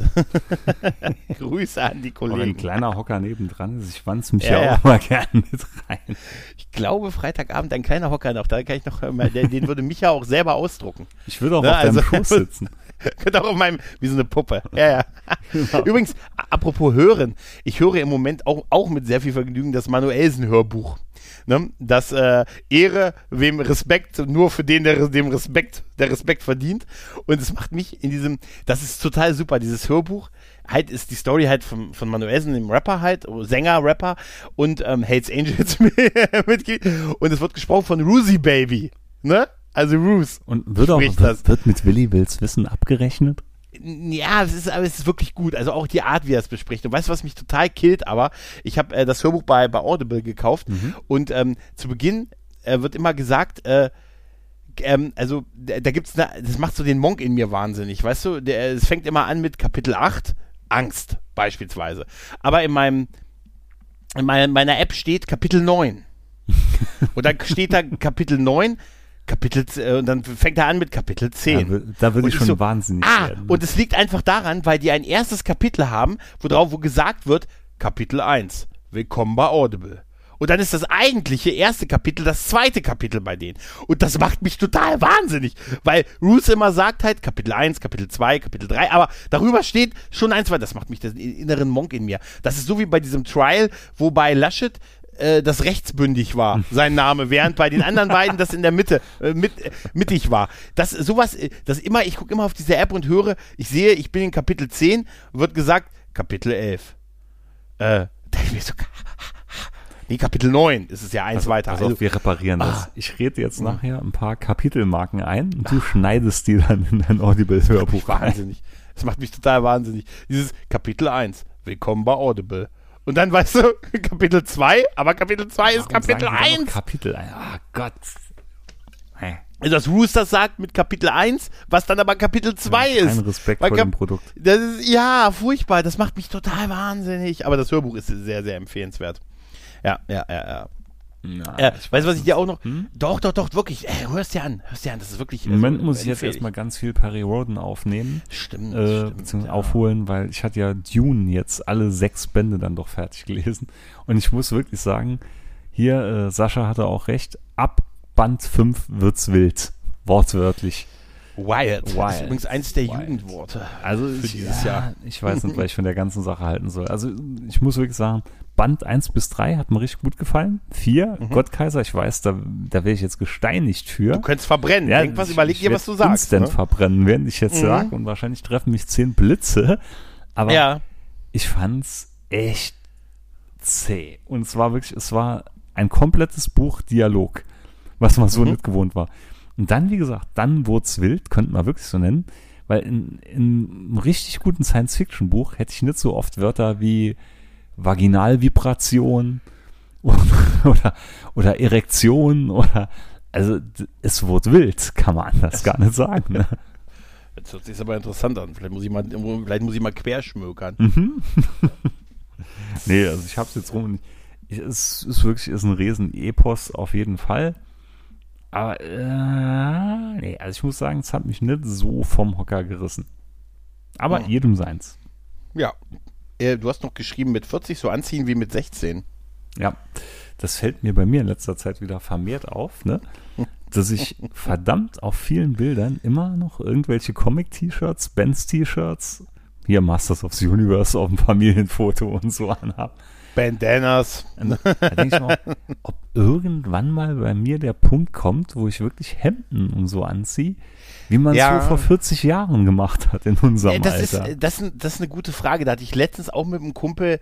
Grüße an die Oder ein Kollegen. kleiner Hocker nebendran ist. Ich wanz mich Ja, ja, ja. auch mal gern mit rein. Ich glaube, Freitagabend ein kleiner Hocker noch, da kann ich noch, äh, mal- den, den würde Micha auch selber ausdrucken. Ich würde auch Na, auf deinem also- Schoß sitzen. Könnte auch auf meinem, wie so eine Puppe. Ja, ja. Übrigens, a- apropos Hören, ich höre im Moment auch, auch mit sehr viel Vergnügen das Manuelsen-Hörbuch. Ne? Das äh, Ehre, wem Respekt, nur für den, der dem Respekt, der Respekt verdient. Und es macht mich in diesem, das ist total super, dieses Hörbuch. Halt ist die Story halt von, von Manuelsen, dem Rapper halt, oh, Sänger, Rapper und ähm, Hates Angels Mitglied. Und es wird gesprochen von Ruzy Baby. Ne? Also Ruth. Und wird auch wird, das. wird mit Willi Wills Wissen abgerechnet? Ja, es ist, aber es ist wirklich gut. Also auch die Art, wie er es bespricht. Und weißt du, was mich total killt? Aber ich habe äh, das Hörbuch bei, bei Audible gekauft und ähm, zu Beginn äh, wird immer gesagt, äh, ähm, also da, da gibt's eine, das macht so den Monk in mir wahnsinnig, weißt du? Der, es fängt immer an mit Kapitel 8, Angst beispielsweise. Aber in meinem in meiner, meiner App steht Kapitel 9. und dann steht da Kapitel 9, Kapitel, äh, und dann fängt er an mit Kapitel 10. Da, da würde ich ich schon so, wahnsinnig Ah, werden. und es liegt einfach daran, weil die ein erstes Kapitel haben, wo drauf, wo gesagt wird, Kapitel 1, willkommen bei Audible. Und dann ist das eigentliche erste Kapitel das zweite Kapitel bei denen. Und das macht mich total wahnsinnig, weil Ruth immer sagt halt Kapitel 1, Kapitel 2, Kapitel 3, aber darüber steht schon eins, weil das macht mich den inneren Monk in mir. Das ist so wie bei diesem Trial, wo bei Laschet äh, das rechtsbündig war, sein Name, während bei den anderen beiden das in der Mitte äh, mit, äh, mittig war. Das sowas, äh, das immer, ich gucke immer auf diese App und höre, ich sehe, ich bin in Kapitel 10, wird gesagt, Kapitel 11. Äh, da ich mir so, nee, Kapitel 9 ist es ja eins weiter. Pass Also, auf, wir reparieren das. Ah. Ich rede jetzt nachher ein paar Kapitelmarken ein und du schneidest die dann in dein Audible-Hörbuch ein. wahnsinnig. Das macht mich total wahnsinnig. Dieses Kapitel 1, willkommen bei Audible. Und dann weißt du, Kapitel 2, aber Kapitel 2 ist Kapitel sagen die dann noch 1. Kapitel 1. Ah Gott. Also dass Rooster sagt mit Kapitel 1, was dann aber Kapitel 2 kein ist. Respekt Weil vor Kap- dem Produkt. Das ist, ja, furchtbar. Das macht mich total wahnsinnig. Aber das Hörbuch ist sehr, sehr empfehlenswert. Ja, ja, ja, ja. Na, Äh, weißt du, was ich dir auch noch. Hm? Doch, doch, doch, wirklich. Äh, hörst dir an. Hörst dir an. Das ist wirklich. Im Moment also, muss ich jetzt erstmal ganz viel Perry Roden aufnehmen, Stimmt. äh, stimmt beziehungsweise ja. aufholen, weil ich hatte ja Dune jetzt alle sechs Bände dann doch fertig gelesen. Und ich muss wirklich sagen, hier, äh, Sascha hatte auch recht, ab Band 5 wird's wild. wortwörtlich. Wild. Das Wild. ist übrigens eins der Wild. Jugendworte. Also Für ich, dieses ja, Jahr. ich weiß nicht, was ich von der ganzen Sache halten soll. Also ich muss wirklich sagen, Band 1 bis 3 hat mir richtig gut gefallen. 4, Gottkaiser, ich weiß, da, da wäre ich jetzt gesteinigt für. Du könntest verbrennen. Denk was, überleg dir, was du sagst. Instant Ne? verbrennen, während ich jetzt Mhm. sag und wahrscheinlich treffen mich zehn Blitze. Aber Ja. ich fand's echt zäh. Und es war wirklich, es war ein komplettes Buch Dialog, was man so Mhm. nicht gewohnt war. Und dann, wie gesagt, dann wurd's wild, könnte man wirklich so nennen, weil in, in einem richtig guten Science-Fiction-Buch hätte ich nicht so oft Wörter wie Vaginalvibration oder, oder, Erektion oder also es wurde wild, kann man anders gar nicht sagen. Ne? Jetzt hört sich aber interessant an. Vielleicht muss ich mal, vielleicht muss ich mal querschmökern. Mhm. Nee, also ich hab's jetzt rum. und Ich, es ist wirklich ist ein Riesen-Epos auf jeden Fall. Aber äh, nee, also ich muss sagen, es hat mich nicht so vom Hocker gerissen. Aber Hm. jedem seins. Ja. Äh, du hast noch geschrieben, mit 40 so anziehen wie mit 16. Ja, das fällt mir bei mir in letzter Zeit wieder vermehrt auf, ne? Dass ich verdammt auf vielen Bildern immer noch irgendwelche Comic-T-Shirts, Bands-T-Shirts, hier Masters of the Universe auf dem Familienfoto und so anhab. Bandanas. Da denke ich mal, ob irgendwann mal bei mir der Punkt kommt, wo ich wirklich Hemden und so anziehe, wie man es Ja. so vor 40 Jahren gemacht hat in unserem das, ist, Alter. das, ist, ein- das ist eine gute Frage. Da hatte ich letztens auch mit einem Kumpel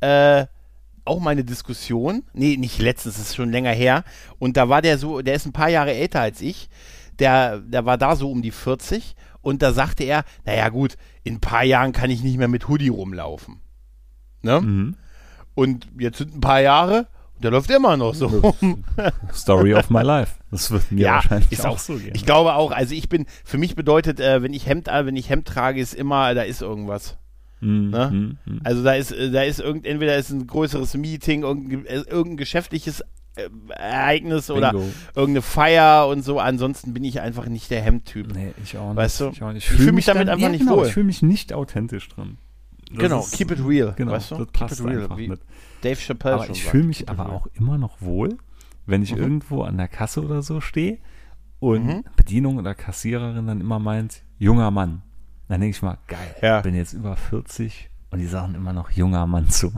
äh, auch mal eine Diskussion. Nee, nicht letztens, das ist schon länger her. Und da war der so, der ist ein paar Jahre älter als ich. Der, der war da so um die 40. Und da sagte er, naja gut, in ein paar Jahren kann ich nicht mehr mit Hoodie rumlaufen. Ne? Mhm. Und jetzt sind ein paar Jahre und der läuft immer noch so rum. Story of my life. Das wird mir Ja, wahrscheinlich ist auch, auch so gehen. Ich glaube auch, also ich bin, für mich bedeutet, äh, wenn ich Hemd, äh, wenn ich Hemd trage, ist immer, da ist irgendwas. Mhm, ne? mhm, mhm. Also da ist, da ist irgend, entweder ist ein größeres Meeting, irgendein, äh, irgendein geschäftliches äh, Ereignis oder Bingo. irgendeine Feier und so. Ansonsten bin ich einfach nicht der Hemdtyp. Nee, ich auch nicht. Weißt du, ich, ich fühl mich damit einfach ja, nicht genau, wohl. Ich fühle mich nicht authentisch drin. Das genau, ist- keep it real. Genau, weißt du? das keep passt it real. einfach Wie nicht. Dave Chappelle Aber ich fühle mich keep aber real. auch immer noch wohl, wenn ich Mhm. irgendwo an der Kasse oder so stehe und Mhm. Bedienung oder Kassiererin dann immer meint, junger Mann. Dann denke ich mal, geil, Ja. bin jetzt über 40 und die sagen immer noch junger Mann zu.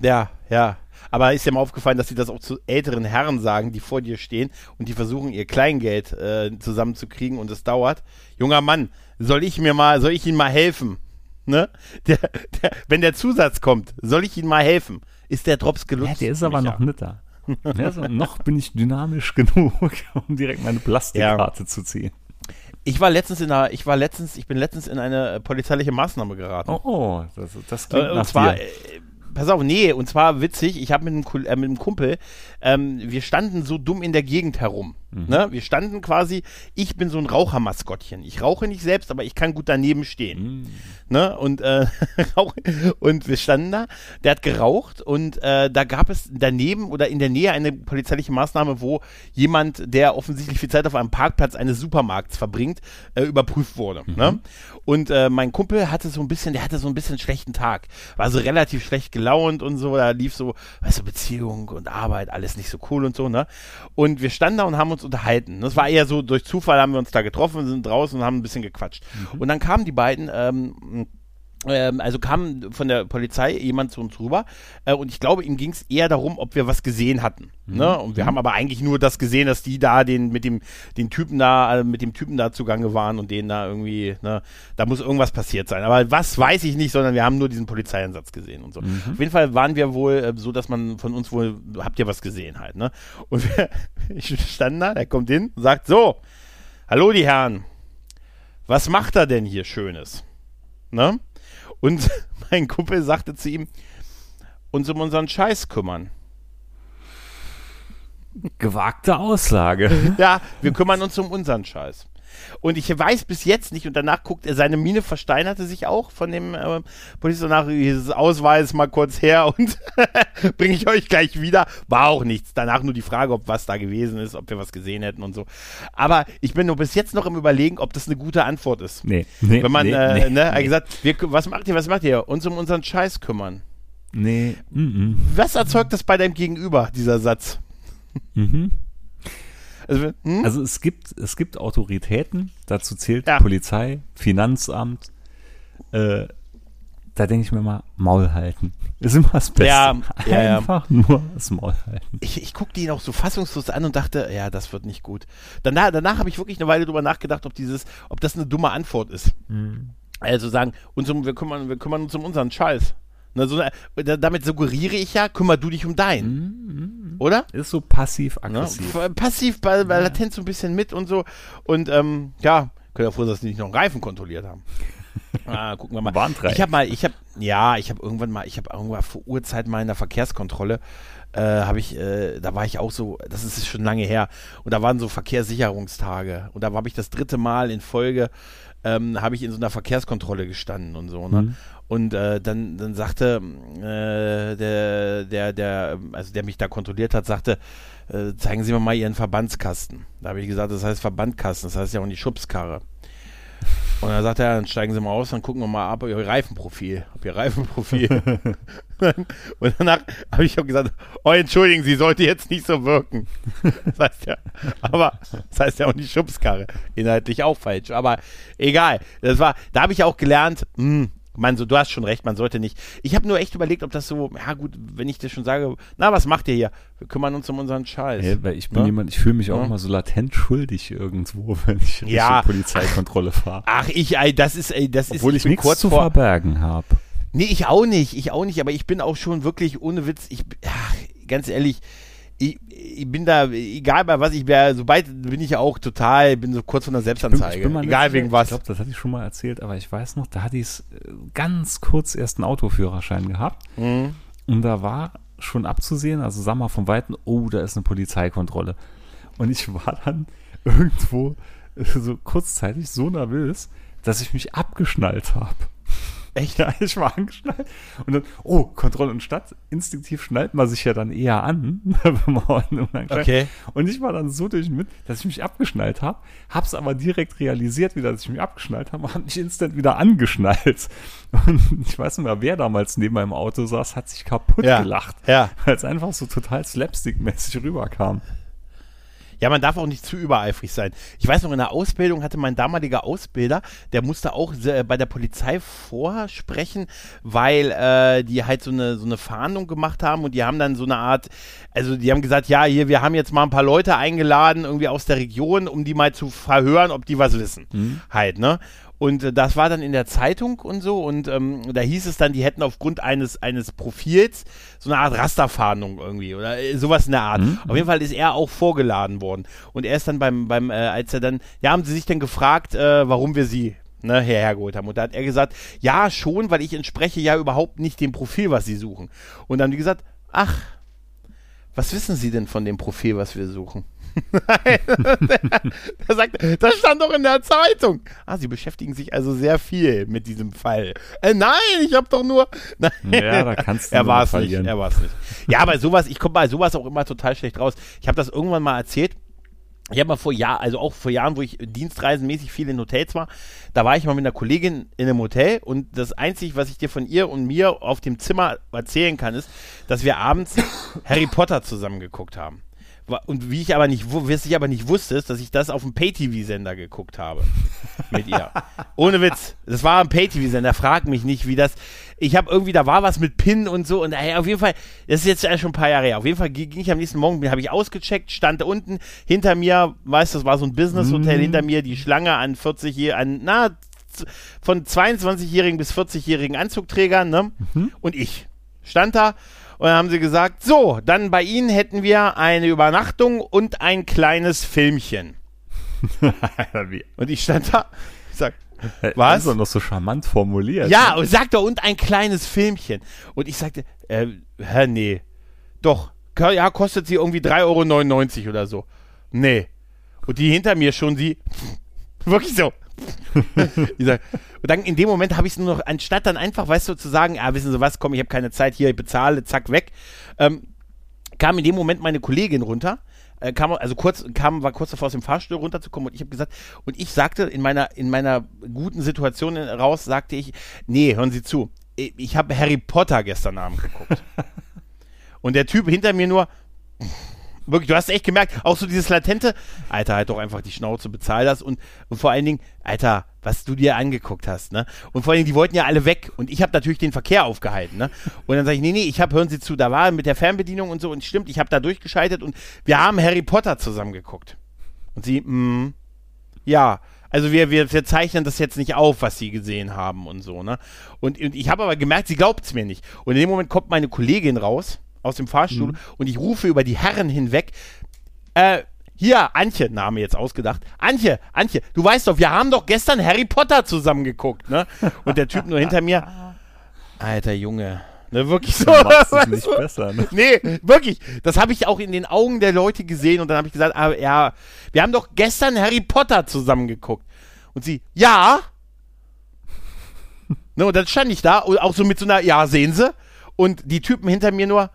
Ja, ja. Aber ist dir mal aufgefallen, dass sie das auch zu älteren Herren sagen, die vor dir stehen und die versuchen, ihr Kleingeld äh, zusammenzukriegen und es dauert. Junger Mann, soll ich mir mal, soll ich Ihnen mal helfen? Ne? Der, der, wenn der Zusatz kommt, soll ich Ihnen mal helfen? Ist der Drops Ja, gelutscht? der ist aber noch nicht da. Ja, so, noch bin ich dynamisch genug, um direkt meine Plastikkarte zu ziehen. Ich war letztens in einer, ich war letztens, ich bin letztens in eine äh, polizeiliche Maßnahme geraten. Oh, oh das, das klingt Äh, und nach zwar, dir. äh, pass auf, nee, und zwar witzig, ich habe mit, einem äh, mit einem Kumpel, ähm, wir standen so dumm in der Gegend herum. Mhm. Ne? Wir standen quasi, ich bin so ein Rauchermaskottchen. Ich rauche nicht selbst, aber ich kann gut daneben stehen. Mm. Ne? Und, äh, und wir standen da, der hat geraucht und äh, da gab es daneben oder in der Nähe eine polizeiliche Maßnahme, wo jemand, der offensichtlich viel Zeit auf einem Parkplatz eines Supermarkts verbringt, äh, überprüft wurde. Ne? Und äh, mein Kumpel hatte so ein bisschen, der hatte so ein bisschen schlechten Tag, war so relativ schlecht gelaunt und so, da lief so, weißt du, Beziehung und Arbeit, alles nicht so cool und so, ne? Und wir standen da und haben uns unterhalten. Das war eher so, durch Zufall haben wir uns da getroffen, sind draußen und haben ein bisschen gequatscht. Und dann kamen die beiden, ähm, also kam von der Polizei jemand zu uns rüber äh, und ich glaube, ihm ging es eher darum, ob wir was gesehen hatten. Ne? Und wir haben aber eigentlich nur das gesehen, dass die da den mit dem den Typen da äh, mit dem Typen da zugange waren und denen da irgendwie, ne, da muss irgendwas passiert sein. Aber was weiß ich nicht, sondern wir haben nur diesen Polizeieinsatz gesehen und so. Auf jeden Fall waren wir wohl äh, so, dass man von uns wohl habt ihr was gesehen halt, ne? Und wir, ich stand da, der kommt hin und sagt so, hallo die Herren, was macht er denn hier Schönes? Ne? Und mein Kumpel sagte zu ihm, uns um unseren Scheiß kümmern. Gewagte Aussage. Ja, wir kümmern uns um unseren Scheiß. Und ich weiß bis jetzt nicht, und danach guckt er, seine Miene versteinerte sich auch von dem äh, Polizist. Danach dieses Ausweis mal kurz her und bringe ich euch gleich wieder. War auch nichts. Danach nur die Frage, ob was da gewesen ist, ob wir was gesehen hätten und so. Aber ich bin nur bis jetzt noch im Überlegen, ob das eine gute Antwort ist. Nee, nee, Wenn man, nee, äh, nee, ne, er hat nee, gesagt, wir, was macht ihr, was macht ihr? Uns um unseren Scheiß kümmern. nee, mm, Was erzeugt das bei deinem Gegenüber, dieser Satz? mm, mhm. Also, hm? Also es gibt, es gibt Autoritäten, dazu zählt Ja. Polizei, Finanzamt. Äh, da denke ich mir mal, Maul halten. Ist immer das Beste. Ja, ja, ja. Einfach nur das Maul halten. ich, ich guckte ihn auch so fassungslos an und dachte, ja, das wird nicht gut. Danach, danach habe ich wirklich eine Weile drüber nachgedacht, ob dieses, ob das eine dumme Antwort ist. Also sagen, uns um, wir, kümmern, wir kümmern uns um unseren Scheiß. Na, so, da- damit suggeriere ich ja, kümmer du dich um deinen. Oder? Ist so Ne? passiv-aggressiv. F- Passiv bei, bei latent so ein bisschen mit und so. Und ähm, ja, können ja froh, sein, dass die nicht noch einen Reifen kontrolliert haben. ah, gucken wir mal. Warntreifen. Ich habe mal, ich habe, ja, ich habe irgendwann mal, ich habe irgendwann vor Urzeit mal in der Verkehrskontrolle, äh, habe ich, äh, da war ich auch so, das ist schon lange her, und da waren so Verkehrssicherungstage. Und da habe ich das dritte Mal in Folge, ähm, habe ich in so einer Verkehrskontrolle gestanden und so, ne? Mhm. Und äh, dann, dann sagte äh, der, der, der, also der mich da kontrolliert hat, sagte, äh, zeigen Sie mir mal Ihren Verbandskasten. Da habe ich gesagt, das heißt Verbandkasten, das heißt ja auch nicht Schubskarre. Und dann sagt er, dann steigen Sie mal aus, dann gucken wir mal ab, ob Ihr Reifenprofil, ob Ihr Reifenprofil. und danach habe ich auch gesagt, oh, entschuldigen Sie, sollte jetzt nicht so wirken. Das heißt ja, aber das heißt ja auch nicht Schubskarre. Inhaltlich auch falsch, aber egal. Das war, da habe ich auch gelernt, hm, man, so, du hast schon recht, man sollte nicht. Ich habe nur echt überlegt, ob das so, ja gut, wenn ich dir schon sage, na, was macht ihr hier? Wir kümmern uns um unseren Scheiß. Ja, weil ich bin Ne? jemand, ich fühle mich auch Ja. immer so latent schuldig irgendwo, wenn ich Richtung Ja. Polizeikontrolle fahre. Ach, ich, ey, das ist, ey, das Obwohl ist, ich bin nichts zu verbergen habe. Nee, ich auch nicht, ich auch nicht, aber ich bin auch schon wirklich ohne Witz, ich, ach, ganz ehrlich, ich, ich bin da, egal bei was ich wäre, sobald bin ich ja auch total, bin so kurz vor der Selbstanzeige. egal letztens- wegen was. Ich glaube, das hatte ich schon mal erzählt, aber ich weiß noch, da hatte ich äh, ganz kurz erst einen Autoführerschein gehabt. Mhm. Und da war schon abzusehen, also sag mal von Weitem, oh, da ist eine Polizeikontrolle. Und ich war dann irgendwo äh, so kurzzeitig so nervös, dass ich mich abgeschnallt habe. Echt? Ich war angeschnallt. Und dann, oh, Kontrolle und Stadt. Instinktiv schnallt man sich ja dann eher an, wenn man unangeschnallt Okay. Und ich war dann so durch Wind, dass ich mich abgeschnallt habe, hab's aber direkt realisiert wieder, dass ich mich abgeschnallt habe, und hab mich instant wieder angeschnallt. Und ich weiß nicht mehr, wer damals neben meinem Auto saß, hat sich kaputt Ja. gelacht. Ja. Weil es einfach so total slapstick-mäßig rüberkam. Ja, man darf auch nicht zu übereifrig sein. Ich weiß noch, in der Ausbildung hatte mein damaliger Ausbilder, der musste auch äh, bei der Polizei vorsprechen, weil äh, die halt so eine, so eine Fahndung gemacht haben und die haben dann so eine Art, also die haben gesagt, ja, hier, wir haben jetzt mal ein paar Leute eingeladen, irgendwie aus der Region, um die mal zu verhören, ob die was wissen. Halt, ne? Und äh, das war dann in der Zeitung und so und ähm, da hieß es dann, die hätten aufgrund eines, eines Profils so eine Art Rasterfahndung irgendwie oder äh, sowas in der Art. Auf jeden Fall ist er auch vorgeladen worden. Und er ist dann beim, beim äh, als er dann, ja, haben sie sich dann gefragt, äh, warum wir sie ne, hergeholt haben. Und da hat er gesagt, ja, schon, weil ich entspreche ja überhaupt nicht dem Profil, was sie suchen. Und dann haben die gesagt, ach, was wissen Sie denn von dem Profil, was wir suchen? er sagt, das stand doch in der Zeitung. Ah, Sie beschäftigen sich also sehr viel mit diesem Fall. Äh, nein, ich habe doch nur. Nein. Ja, da kannst du er war es nicht. Er war es nicht. Ja, aber sowas, ich komme bei sowas auch immer total schlecht raus. Ich habe das irgendwann mal erzählt. Ich habe mal vor Jahren, also auch vor Jahren, wo ich dienstreisenmäßig viel in Hotels war, da war ich mal mit einer Kollegin in einem Hotel und das Einzige, was ich dir von ihr und mir auf dem Zimmer erzählen kann, ist, dass wir abends Harry Potter zusammen geguckt haben. Und wie ich aber nicht, was ich aber nicht wusste, ist, dass ich das auf dem Pay-TV-Sender geguckt habe. Mit ihr. Ohne Witz. Das war ein Pay-TV-Sender. Frag mich nicht, wie das. Ich habe irgendwie, da war was mit PIN und so. Und ey, auf jeden Fall, das ist jetzt schon ein paar Jahre her. Auf jeden Fall ging ich am nächsten Morgen, habe ich ausgecheckt, stand unten hinter mir, weißt du, das war so ein Business-Hotel hinter mir, die Schlange an 40 Jährigen, an, na, von 22-jährigen bis 40-jährigen Anzugträgern, ne? Und ich stand da und dann haben sie gesagt, so, dann bei Ihnen hätten wir eine Übernachtung und ein kleines Filmchen. Und ich stand da, ich sag, Was? Das ist doch noch so charmant formuliert. ja, und sagte, und ein kleines Filmchen. Und ich sagte, äh, hä, nee. Doch, ja, kostet sie irgendwie 3,99 Euro oder so. Nee. Und die hinter mir schon, sie, wirklich so. und dann in dem Moment habe ich es nur noch, anstatt dann einfach, weißt du, zu sagen, ah, wissen Sie was, komm, ich habe keine Zeit hier, ich bezahle, zack, weg, ähm, kam in dem Moment meine Kollegin runter, äh, kam, also kurz, kam, war kurz davor aus dem Fahrstuhl runterzukommen und ich habe gesagt, und ich sagte in meiner, in meiner guten Situation raus, sagte ich, nee, hören Sie zu, ich habe Harry Potter gestern Abend geguckt. und der Typ hinter mir nur, Wirklich, du hast echt gemerkt, auch so dieses latente, Alter, halt doch einfach die Schnauze, bezahl das und, und vor allen Dingen, Alter, was du dir angeguckt hast, ne? Und vor allen Dingen, die wollten ja alle weg und ich habe natürlich den Verkehr aufgehalten, ne? Und dann sage ich, nee, nee, ich habe, hören Sie zu, da war mit der Fernbedienung und so und stimmt, ich habe da durchgeschaltet und wir haben Harry Potter zusammen geguckt. Und sie, mm, ja, also wir, wir, wir zeichnen das jetzt nicht auf, was sie gesehen haben und so, ne? Und, und ich habe aber gemerkt, sie glaubt es mir nicht. Und in dem Moment kommt meine Kollegin raus aus dem Fahrstuhl Mhm. und ich rufe über die Herren hinweg, äh, hier, Antje, Name jetzt ausgedacht. Antje, Antje, du weißt doch, wir haben doch gestern Harry Potter zusammen geguckt, ne? Und der Typ nur hinter mir, alter Junge, ne, wirklich so. Es weißt nicht besser, ne? Nee, wirklich. Das habe ich auch in den Augen der Leute gesehen und dann habe ich gesagt, ah, ja, wir haben doch gestern Harry Potter zusammen geguckt. Und sie, ja. ne, und dann stand ich da, und auch so mit so einer, ja, sehen Sie. Und die Typen hinter mir nur,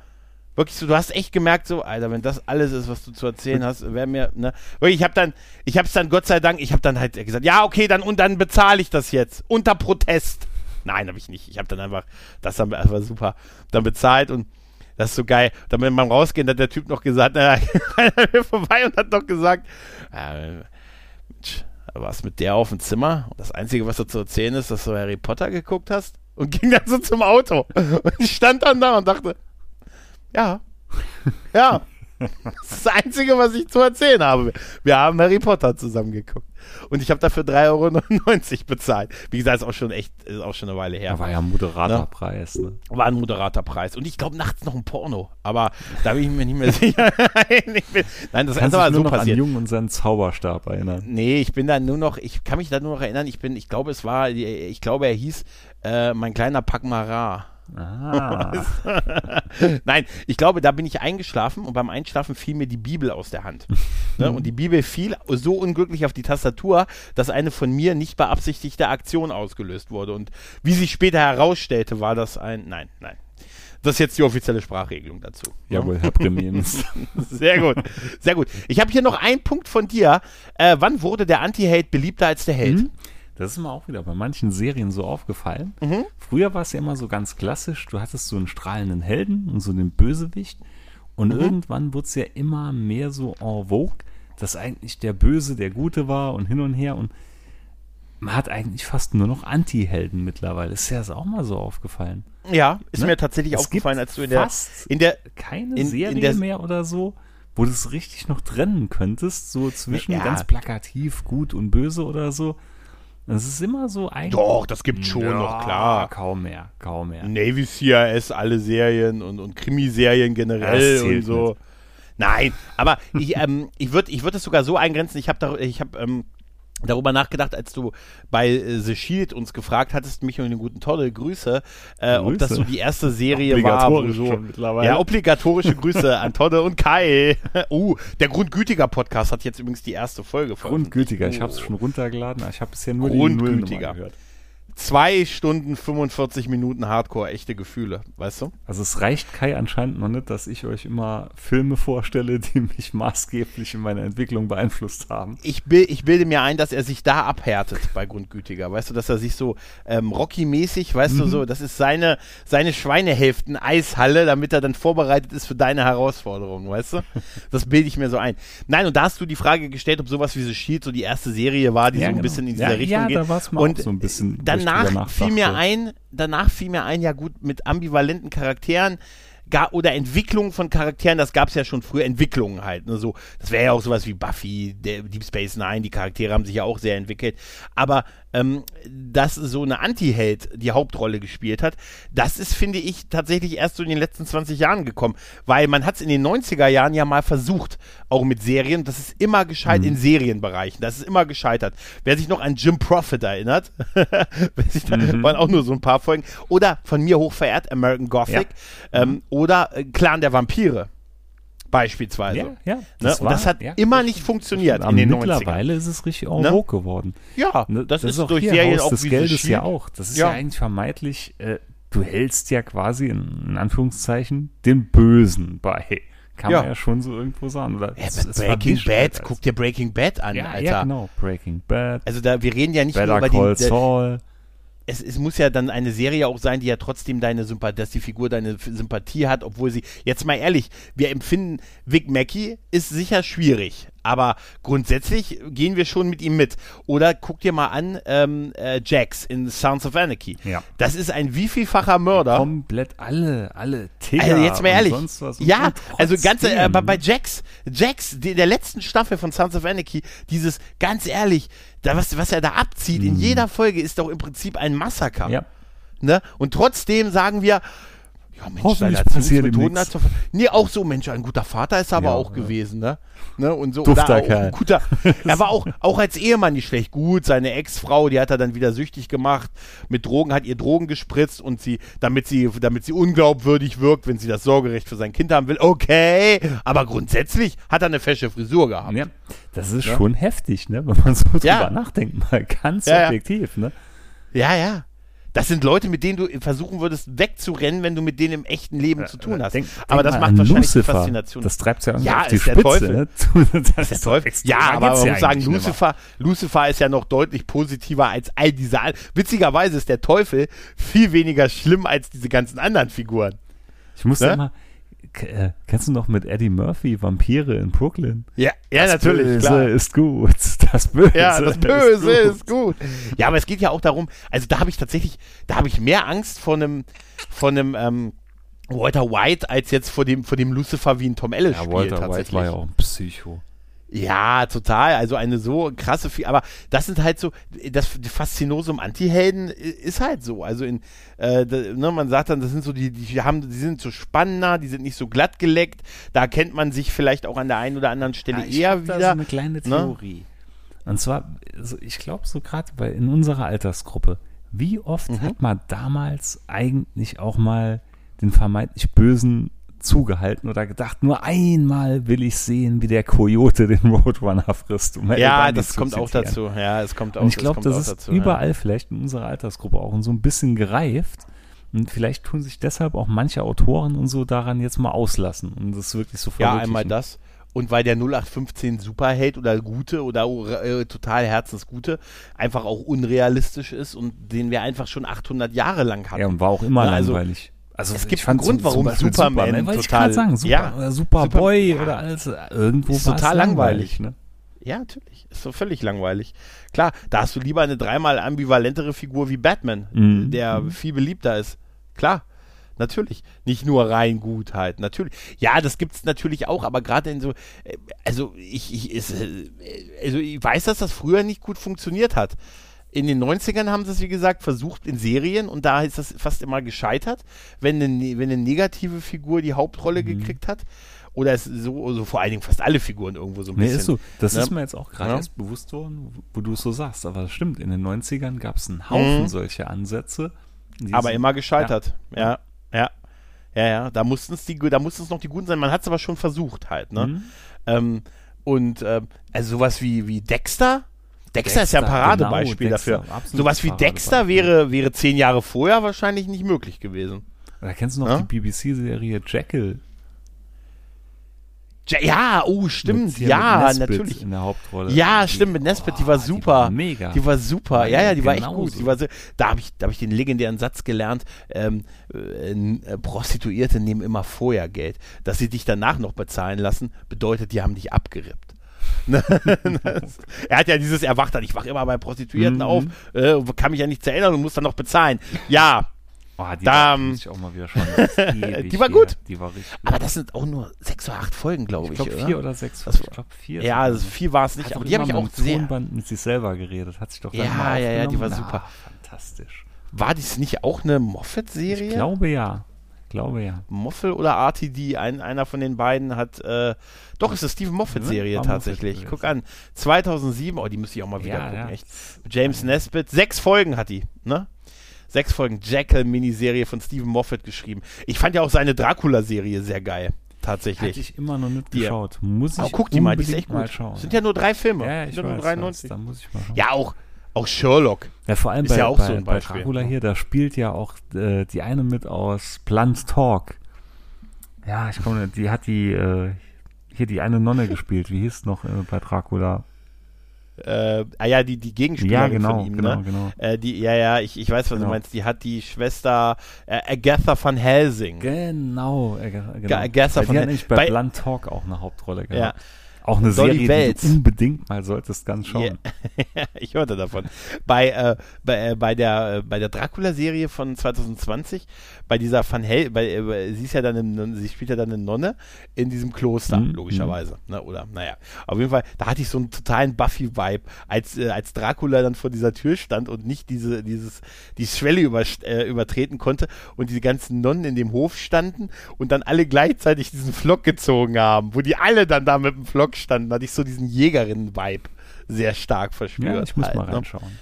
wirklich so, du hast echt gemerkt, so, Alter, wenn das alles ist, was du zu erzählen hast, wäre mir, ne, wirklich, ich habe dann, ich habe es dann, Gott sei Dank, ich habe dann halt gesagt, ja, okay, dann, und dann bezahle ich das jetzt, unter Protest. Nein, habe ich nicht. Ich habe dann einfach, das dann einfach super, dann bezahlt und das ist so geil. Dann beim Rausgehen hat der Typ noch gesagt, na, mir vorbei und hat noch gesagt, äh, warst mit der auf dem Zimmer und das Einzige, was du zu erzählen ist, dass du Harry Potter geguckt hast und ging dann so zum Auto. Und ich stand dann da und dachte, ja, ja, das ist das Einzige, was ich zu erzählen habe. Wir haben Harry Potter zusammen geguckt. Und ich habe dafür 3,99 Euro bezahlt. Wie gesagt, ist auch schon echt, ist auch schon eine Weile her. War ja ein moderater Ja. Preis, ne? War ein moderater Preis. Und ich glaube nachts noch ein Porno. Aber da bin ich mir nicht mehr sicher. Nein, ich bin, nein das Kannst ist aber dich nur so noch an passiert. Jung und seinen Zauberstab erinnern. Nee, ich bin da nur noch, ich kann mich da nur noch erinnern, ich bin, ich glaube, es war, ich glaube, er hieß äh, mein kleiner Pakmara. Ah, Nein, ich glaube, da bin ich eingeschlafen und beim Einschlafen fiel mir die Bibel aus der Hand. ne? Und die Bibel fiel so unglücklich auf die Tastatur, dass eine von mir nicht beabsichtigte Aktion ausgelöst wurde. Und wie sich später herausstellte, war das ein. Nein, nein. Das ist jetzt die offizielle Sprachregelung dazu. ne? jawohl, Herr Premierminister. Sehr gut, sehr gut. Ich habe hier noch einen Punkt von dir. Äh, wann wurde der Anti-Held beliebter als der Held? Mhm. Das ist mir auch wieder bei manchen Serien so aufgefallen. Mhm. Früher war es ja immer so ganz klassisch, du hattest so einen strahlenden Helden und so den Bösewicht. Und Mhm. irgendwann wurde es ja immer mehr so en vogue, dass eigentlich der Böse der Gute war und hin und her. Und man hat eigentlich fast nur noch Anti-Helden mittlerweile. Ist ja das auch mal so aufgefallen. Ja, ist Ne? mir tatsächlich Es aufgefallen, als du in der, fast in der keine In- in Serie der- mehr oder so, wo du es richtig noch trennen könntest, so zwischen Ja. ganz plakativ gut und böse oder so. Das ist immer so eigentlich. Doch, das gibt's schon noch, klar. Kaum mehr, kaum mehr. Navy CRS, alle Serien und, und Krimiserien generell Das und so. nicht. Nein, aber ich, ähm, ich würde ich würd es sogar so eingrenzen, ich habe da, ich hab, ähm, darüber nachgedacht, als du bei äh, The Shield uns gefragt hattest, mich und den guten Tolle, Grüße, äh, ob das Grüße. so die erste Serie war, wo so, mittlerweile. ja, obligatorische Grüße an Todde und Kai. uh, der Grundgütiger Podcast hat jetzt übrigens die erste Folge Grundgültiger, ich habe es Oh. schon runtergeladen, aber ich habe bisher nur Grundgültiger. die Nullnummer gehört. Zwei Stunden 45 Minuten Hardcore, echte Gefühle, weißt du? Also es reicht Kai anscheinend noch nicht, dass ich euch immer Filme vorstelle, die mich maßgeblich in meiner Entwicklung beeinflusst haben. ich, bil ich bilde mir ein, dass er sich da abhärtet bei Grundgütiger. Weißt du, dass er sich so ähm, Rocky-mäßig, weißt du, so, das ist seine, seine Schweinehälften-Eishalle, damit er dann vorbereitet ist für deine Herausforderungen, weißt du? Das bilde ich mir so ein. Nein, und da hast du die Frage gestellt, ob sowas wie The Shield so die erste Serie war, die Ja, so ein genau. bisschen in dieser Ja, Richtung ja, geht. da war's mir auch und so ein bisschen, ich danach fiel mir ein, danach fiel mir ein, ja gut, mit ambivalenten Charakteren, gar, oder Entwicklungen von Charakteren, das gab es ja schon früher, Entwicklungen halt. Ne, so, das wäre ja auch sowas wie Buffy, der Deep Space Nine, die Charaktere haben sich ja auch sehr entwickelt. Aber ähm, dass so eine Anti-Held die Hauptrolle gespielt hat, das ist, finde ich, tatsächlich erst so in den letzten 20 Jahren gekommen. Weil man hat es in den 90er Jahren ja mal versucht, auch mit Serien. Das ist immer gescheitert Mhm. in Serienbereichen. Das ist immer gescheitert. Wer sich noch an Jim Prophet erinnert, wer sich da, Mhm. waren auch nur so ein paar Folgen. Oder von mir hochverehrt, American Gothic. Ähm, oder äh, Clan der Vampire. Beispielsweise. ja, ja. Ne? Und das hat ja, immer nicht funktioniert in den 90ern. mittlerweile ist es richtig en Ne? vogue geworden. Ja, Ne, das, ist, auch durch hier Serien auch des Geldes ja auch. Das ist ja, Ja. eigentlich vermeintlich, äh, du hältst ja quasi in, in Anführungszeichen den Bösen bei. Kann Ja. man ja schon so irgendwo sagen. Oder Ja, es- Breaking halt Bad, guck dir Breaking Bad an, ja, Alter. ja, genau. Breaking Bad, Also da, wir reden ja nicht Better nur über Call die, Saul. Es, es muss ja dann eine Serie auch sein, die ja trotzdem deine Sympathie, dass die Figur deine Sympathie hat, obwohl sie, jetzt mal ehrlich, wir empfinden, Vic Mackey ist sicher schwierig, aber grundsätzlich gehen wir schon mit ihm mit. Oder guck dir mal an, ähm, äh, Jax in Sounds of Anarchy. Ja. Das ist ein wievielfacher Mörder. Komplett alle, alle Tiger Also jetzt mal und ehrlich. sonst was. Und Ja, also ganze, äh, bei, bei? Jax, Jax, die, der letzten Staffel von Sons of Anarchy, dieses, ganz ehrlich, da, was, was er da abzieht in jeder Folge ist doch im Prinzip ein Massaker. Mhm. Ja. Ne? Und trotzdem sagen wir, ja Mensch, Hoffentlich passiert nichts. hat Nee, auch so, Mensch, ein guter Vater ist er aber Ja, auch ja. gewesen, ne? ne? Und so, Dufter Kerl. ein guter, er war auch, auch als Ehemann nicht schlecht. Gut, seine Ex-Frau, die hat er dann wieder süchtig gemacht, mit Drogen, hat ihr Drogen gespritzt und sie, damit sie, damit sie unglaubwürdig wirkt, wenn sie das Sorgerecht für sein Kind haben will, okay, aber grundsätzlich hat er eine fesche Frisur gehabt. Ja, das ist Ja. schon heftig, ne? wenn man so drüber nachdenkt, mal ganz objektiv. Ne? Ja, ja. Das sind Leute, mit denen du versuchen würdest wegzurennen, wenn du mit denen im echten Leben zu tun hast. Denk- aber denk das macht wahrscheinlich Lucifer. die Faszination. Das treibt ja, Ja, auf die ist der Spitze. Teufel. Ne? Das der Teufel. Ja, aber man muss sagen, Lucifer, Lucifer ist ja noch deutlich positiver als all diese. Witzigerweise ist der Teufel viel weniger schlimm als diese ganzen anderen Figuren. Ich muss Ne? immer. K äh, kennst du noch mit Eddie Murphy Vampire in Brooklyn? Ja, ja das natürlich. Böse klar. ist gut. Das Böse, Ja, das Böse ist ist gut. Ja, aber es geht ja auch darum, also da habe ich tatsächlich, da habe ich mehr Angst vor einem, von einem ähm, Walter White als jetzt vor dem, vor dem Lucifer wie ein Tom Ellis Ja, spielt Walter. White war ja auch ein Psycho. Ja, total. Also eine so krasse, aber das sind halt so, das Faszinosum Anti-Helden ist halt so. Also in, äh, da, ne, man sagt dann, das sind so die, die haben, die sind so spannender, die sind nicht so glatt geleckt. Da kennt man sich vielleicht auch an der einen oder anderen Stelle Ja, ich eher hab da wieder. so eine kleine ne? Theorie. Und zwar, also ich glaube so gerade bei in unserer Altersgruppe, wie oft Mhm. hat man damals eigentlich auch mal den vermeintlich Bösen zugehalten oder gedacht, nur einmal will ich sehen, wie der Kojote den Roadrunner frisst. Um ja, das kommt auch zitieren. dazu. Ja, es kommt auch. Und ich glaube, das auch ist dazu, überall vielleicht in unserer Altersgruppe auch so ein bisschen gereift. Und vielleicht tun sich deshalb auch manche Autoren und so daran jetzt mal auslassen und das wirklich so Ja, ja einmal das. Und weil der 0815 Superheld oder Gute oder äh, total Herzensgute einfach auch unrealistisch ist und den wir einfach schon 800 Jahre lang hatten. Ja, und war auch immer Ja, also, langweilig. Also es gibt einen Grund, warum Beispiel Superman wollte ich total- gerade sagen, Super, ja, oder Superboy Super- oder alles. Irgendwo Ist total langweilig. Ne? Ja, natürlich. Ist so völlig langweilig. Klar, da hast du lieber eine dreimal ambivalentere Figur wie Batman, Mhm. der viel beliebter ist. Klar. Natürlich. Nicht nur rein gut halt. Natürlich. Ja, das gibt's natürlich auch, aber gerade in so, äh, also ich, ich, ist, äh, also ich weiß, dass das früher nicht gut funktioniert hat. In den 90ern haben sie es, wie gesagt, versucht in Serien und da ist das fast immer gescheitert, wenn eine, ne- wenn eine negative Figur die Hauptrolle gekriegt hat. Oder es so, so vor allen Dingen fast alle Figuren irgendwo so ein Nee, bisschen. ist so. Das ne? ist mir jetzt auch gerade Ja. erst bewusst worden, wo- du es so sagst. Aber das stimmt, in den 90ern gab es einen Haufen Mhm. solche Ansätze. Aber sind- immer gescheitert. Ja, ja, ja, ja. Da mussten es die, da mussten es noch die Guten sein. Man hat es aber schon versucht halt. Ne? Mhm. Ähm, und ähm, also sowas wie wie Dexter. Dexter, ist ja ein Dexter, Paradebeispiel genau, Dexter, dafür. Sowas wie Dexter wäre wäre zehn Jahre vorher wahrscheinlich nicht möglich gewesen. Oder kennst du noch Ja? die BBC-Serie Jekyll? Ja, ja oh stimmt, ja, Nesbitt natürlich. In der Hauptrolle. Ja, Die- stimmt, mit Nesbitt, die war super. mega. Die war super, ja, ja, die war echt gut. Die war so, da habe ich, da hab ich den legendären Satz gelernt, ähm, äh, äh, Prostituierte nehmen immer vorher Geld. Dass sie dich danach noch bezahlen lassen, bedeutet, die haben dich abgerippt. Ne? Er hat ja dieses Erwacht ich wach immer bei Prostituierten Mhm. auf, äh, kann mich ja nichts erinnern und muss dann noch bezahlen. Ja, Oh, die Da, war, ähm, ich auch mal wieder ewig Die war gut. Die war richtig aber das sind auch nur sechs oder acht Folgen, glaube ich ich. glaube vier oder sechs. Das- ich glaube vier. ja, also viel war es nicht, Hat aber die habe ich auch mit sehr. Tonband mit sich selber geredet. Hat sich doch dann Ja, mal ja, ja, die war super. Ah, fantastisch. War dies nicht auch eine Moffat-Serie? Ich glaube ja. Glaube ja. Moffel oder RTD, ein, einer von den beiden hat, äh, doch, ist eine Stephen Moffat-Serie war tatsächlich. Moffat Guck an, 2007, oh, die müsste ich auch mal wieder Ja, gucken, ja. echt. James Nesbitt, sechs Folgen hat die, ne? Sechs Folgen Jackal-Miniserie von Stephen Moffat geschrieben. Ich fand ja auch seine Dracula-Serie sehr geil, tatsächlich. Hatte ich immer noch nicht Die- geschaut. Muss ich guck die mal, die ist echt mal gut. schauen. Sind ja nur drei Filme. ja, ja, ich ja weiß, 93. Da muss ich mal schauen. Ja, auch, auch Sherlock. Ja, vor allem Ist bei, ja auch bei, so ein bei. Dracula hier, da spielt ja auch äh, die eine mit aus Blunt Talk. Ja, ich komme, die hat die, äh, hier die eine Nonne gespielt. Wie hieß es noch äh, bei Dracula? äh, ah ja, die, die Gegenspielerin Ja, genau, von ihm, genau, ne? genau. Äh, die, ja, ja, ich, ich weiß, was du Genau. meinst. Die hat die Schwester äh, Agatha van Helsing. Genau, genau. Ga- Gasser Weil von nämlich bei, Blunt Talk auch eine Hauptrolle Ja. Auch eine Dolly Serie, die Wells. du unbedingt mal solltest ganz schauen. Ja, ich hörte davon. Bei, äh, bei, äh, bei der, äh, bei der Dracula-Serie von 2020, bei dieser Van Hel, bei, äh, sie ist ja dann, eine, sie spielt ja dann eine Nonne in diesem Kloster, Mhm, logischerweise. Ne, oder, naja, auf jeden Fall, da hatte ich so einen totalen Buffy-Vibe, als, äh, als Dracula dann vor dieser Tür stand und nicht diese, dieses, die Schwelle über, äh, übertreten konnte und diese ganzen Nonnen in dem Hof standen und dann alle gleichzeitig diesen Flock gezogen haben, wo die alle dann da mit dem Flock standen, da hatte ich so diesen Jägerinnen-Vibe sehr stark verspürt. Ja, ich muss halt, mal ne? reinschauen.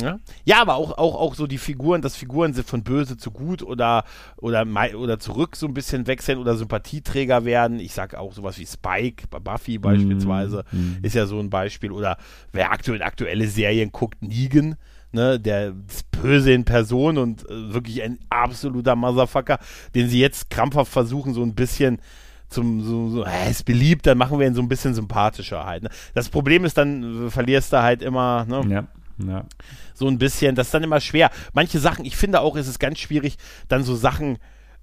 Ja, ja aber auch, auch, auch so die Figuren, dass Figuren sind von böse zu gut oder, oder, oder zurück so ein bisschen wechseln oder Sympathieträger werden. Ich sag auch sowas wie Spike bei Buffy beispielsweise Mhm. ist ja so ein Beispiel. Oder wer aktuell aktuelle Serien guckt, Negan, ne, der ist böse in Person und äh, wirklich ein absoluter Motherfucker, den sie jetzt krampfhaft versuchen, so ein bisschen zum so, so äh, ist beliebt, dann machen wir ihn so ein bisschen sympathischer halt. Ne? Das Problem ist dann, äh, verlierst du halt immer, ne? Ja, ja. so ein bisschen, das ist dann immer schwer. Manche Sachen, ich finde auch, ist es ganz schwierig, dann so Sachen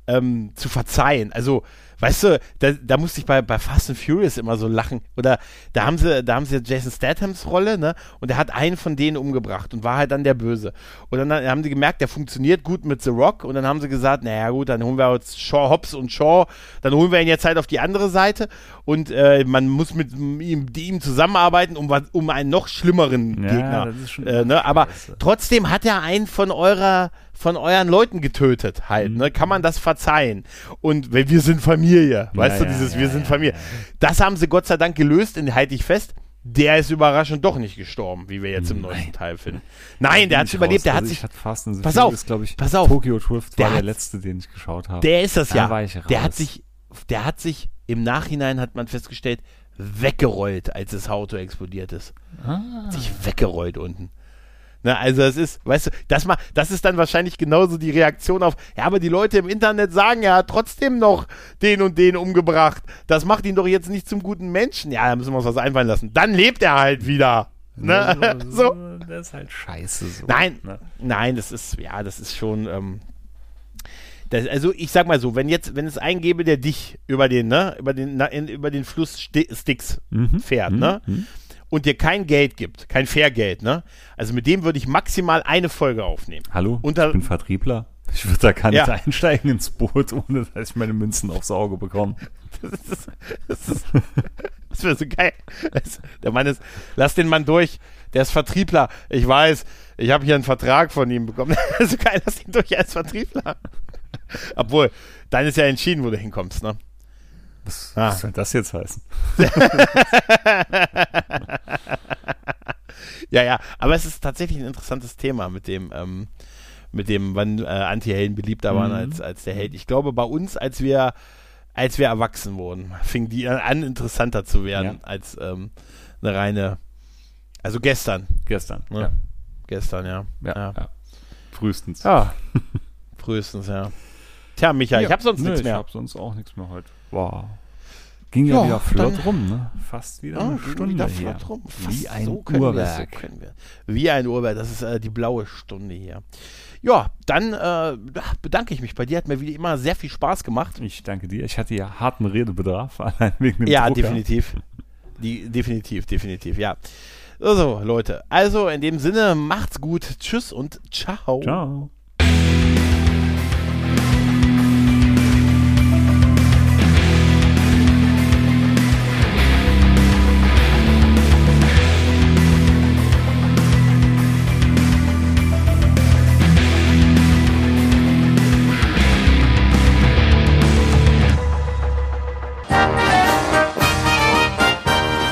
ähm, zu verzeihen. Also, weißt du, da, da musste ich bei, bei Fast and Furious immer so lachen. Oder da haben sie, da haben sie Jason Stathams Rolle, ne? Und er hat einen von denen umgebracht und war halt dann der Böse. Und dann haben sie gemerkt, der funktioniert gut mit The Rock. Und dann haben sie gesagt, naja gut, dann holen wir jetzt Shaw, Hobbs und Shaw, dann holen wir ihn jetzt halt auf die andere Seite. Und äh, man muss mit ihm, ihm zusammenarbeiten, um, um einen noch schlimmeren Ja, Gegner. äh, ne? Aber trotzdem hat er einen von eurer von euren Leuten getötet halt, ne? Kann man das verzeihen? Und wir sind Familie, weißt du, ja, dieses ja, wir sind Familie. Das haben sie Gott sei Dank gelöst, in halte ich fest. Der ist überraschend doch nicht gestorben, wie wir jetzt im neuesten Teil finden. Nein, der hat ich überlebt, der hat also sich Ich hatte Fast and the Pass auf, glaube ich. pass auf. Tokyo Drift Der war der hat- letzte, den ich geschaut habe. Der ist das Da ja. Der hat sich, der hat sich im Nachhinein hat man festgestellt weggerollt, als das Auto explodiert ist. Ah. Hat sich weggerollt unten. Na, also es ist, weißt du, das mal, das ist dann wahrscheinlich genauso die Reaktion auf, ja, aber die Leute im Internet sagen, er hat trotzdem noch den und den umgebracht. Das macht ihn doch jetzt nicht zum guten Menschen. Ja, da müssen wir uns was einfallen lassen. Dann lebt er halt wieder. Ne? so. Das ist halt scheiße so. Nein, Ne? nein, das ist, ja, das ist schon, ähm, das, also ich sag mal so, wenn jetzt, wenn es einen gäbe, der dich über den, ne, über den, na, in, über den Fluss Sti Sticks Mhm. fährt, Mhm. ne, Mhm. Und dir kein Geld gibt, kein Fairgeld, ne, also mit dem würde ich maximal eine Folge aufnehmen. Hallo, Unter- ich bin Vertriebler. Ich würde da gar nicht Ja. einsteigen ins Boot, ohne dass ich meine Münzen aufs Auge bekomme. Das ist, das ist, das wäre so geil. Das, der Mann ist, lass den Mann durch, der ist Vertriebler. Ich weiß, ich habe hier einen Vertrag von ihm bekommen. so geil, lass ihn durch als Vertriebler. Obwohl, dann ist ja entschieden, wo du hinkommst, ne? Was, Ah. was soll das jetzt heißen? Ja, ja, aber es ist tatsächlich ein interessantes Thema mit dem, ähm, mit dem, wann äh, Anti-Helden beliebter waren Mhm. als, als der Held. Ich glaube, bei uns, als wir, als wir erwachsen wurden, fing die an, interessanter zu werden Ja. als ähm, eine reine, also gestern, Gestern. Ja. Ja. gestern, ja. Ja. Ja. Frühestens. Ja. Frühestens, ja. Tja, Micha, ich habe sonst nichts Ich mehr. habe sonst auch nichts mehr heute. Wow. Ging ja, Ja, wieder flott dann- rum, ne? Fast wieder Ah, eine ging Stunde wieder hier. flott rum. Wie Fast ein so können wir Uhrwerk. So können wir. Wie ein Uhrwerk, das ist äh, die blaue Stunde hier. Ja, dann äh, bedanke ich mich bei dir. Hat mir wie immer sehr viel Spaß gemacht. Ich danke dir. Ich hatte ja harten Redebedarf, allein wegen dem Ja, Drucker. definitiv. Die, definitiv, definitiv, ja. So, Leute. Also, in dem Sinne, macht's gut. Tschüss und ciao. Ciao.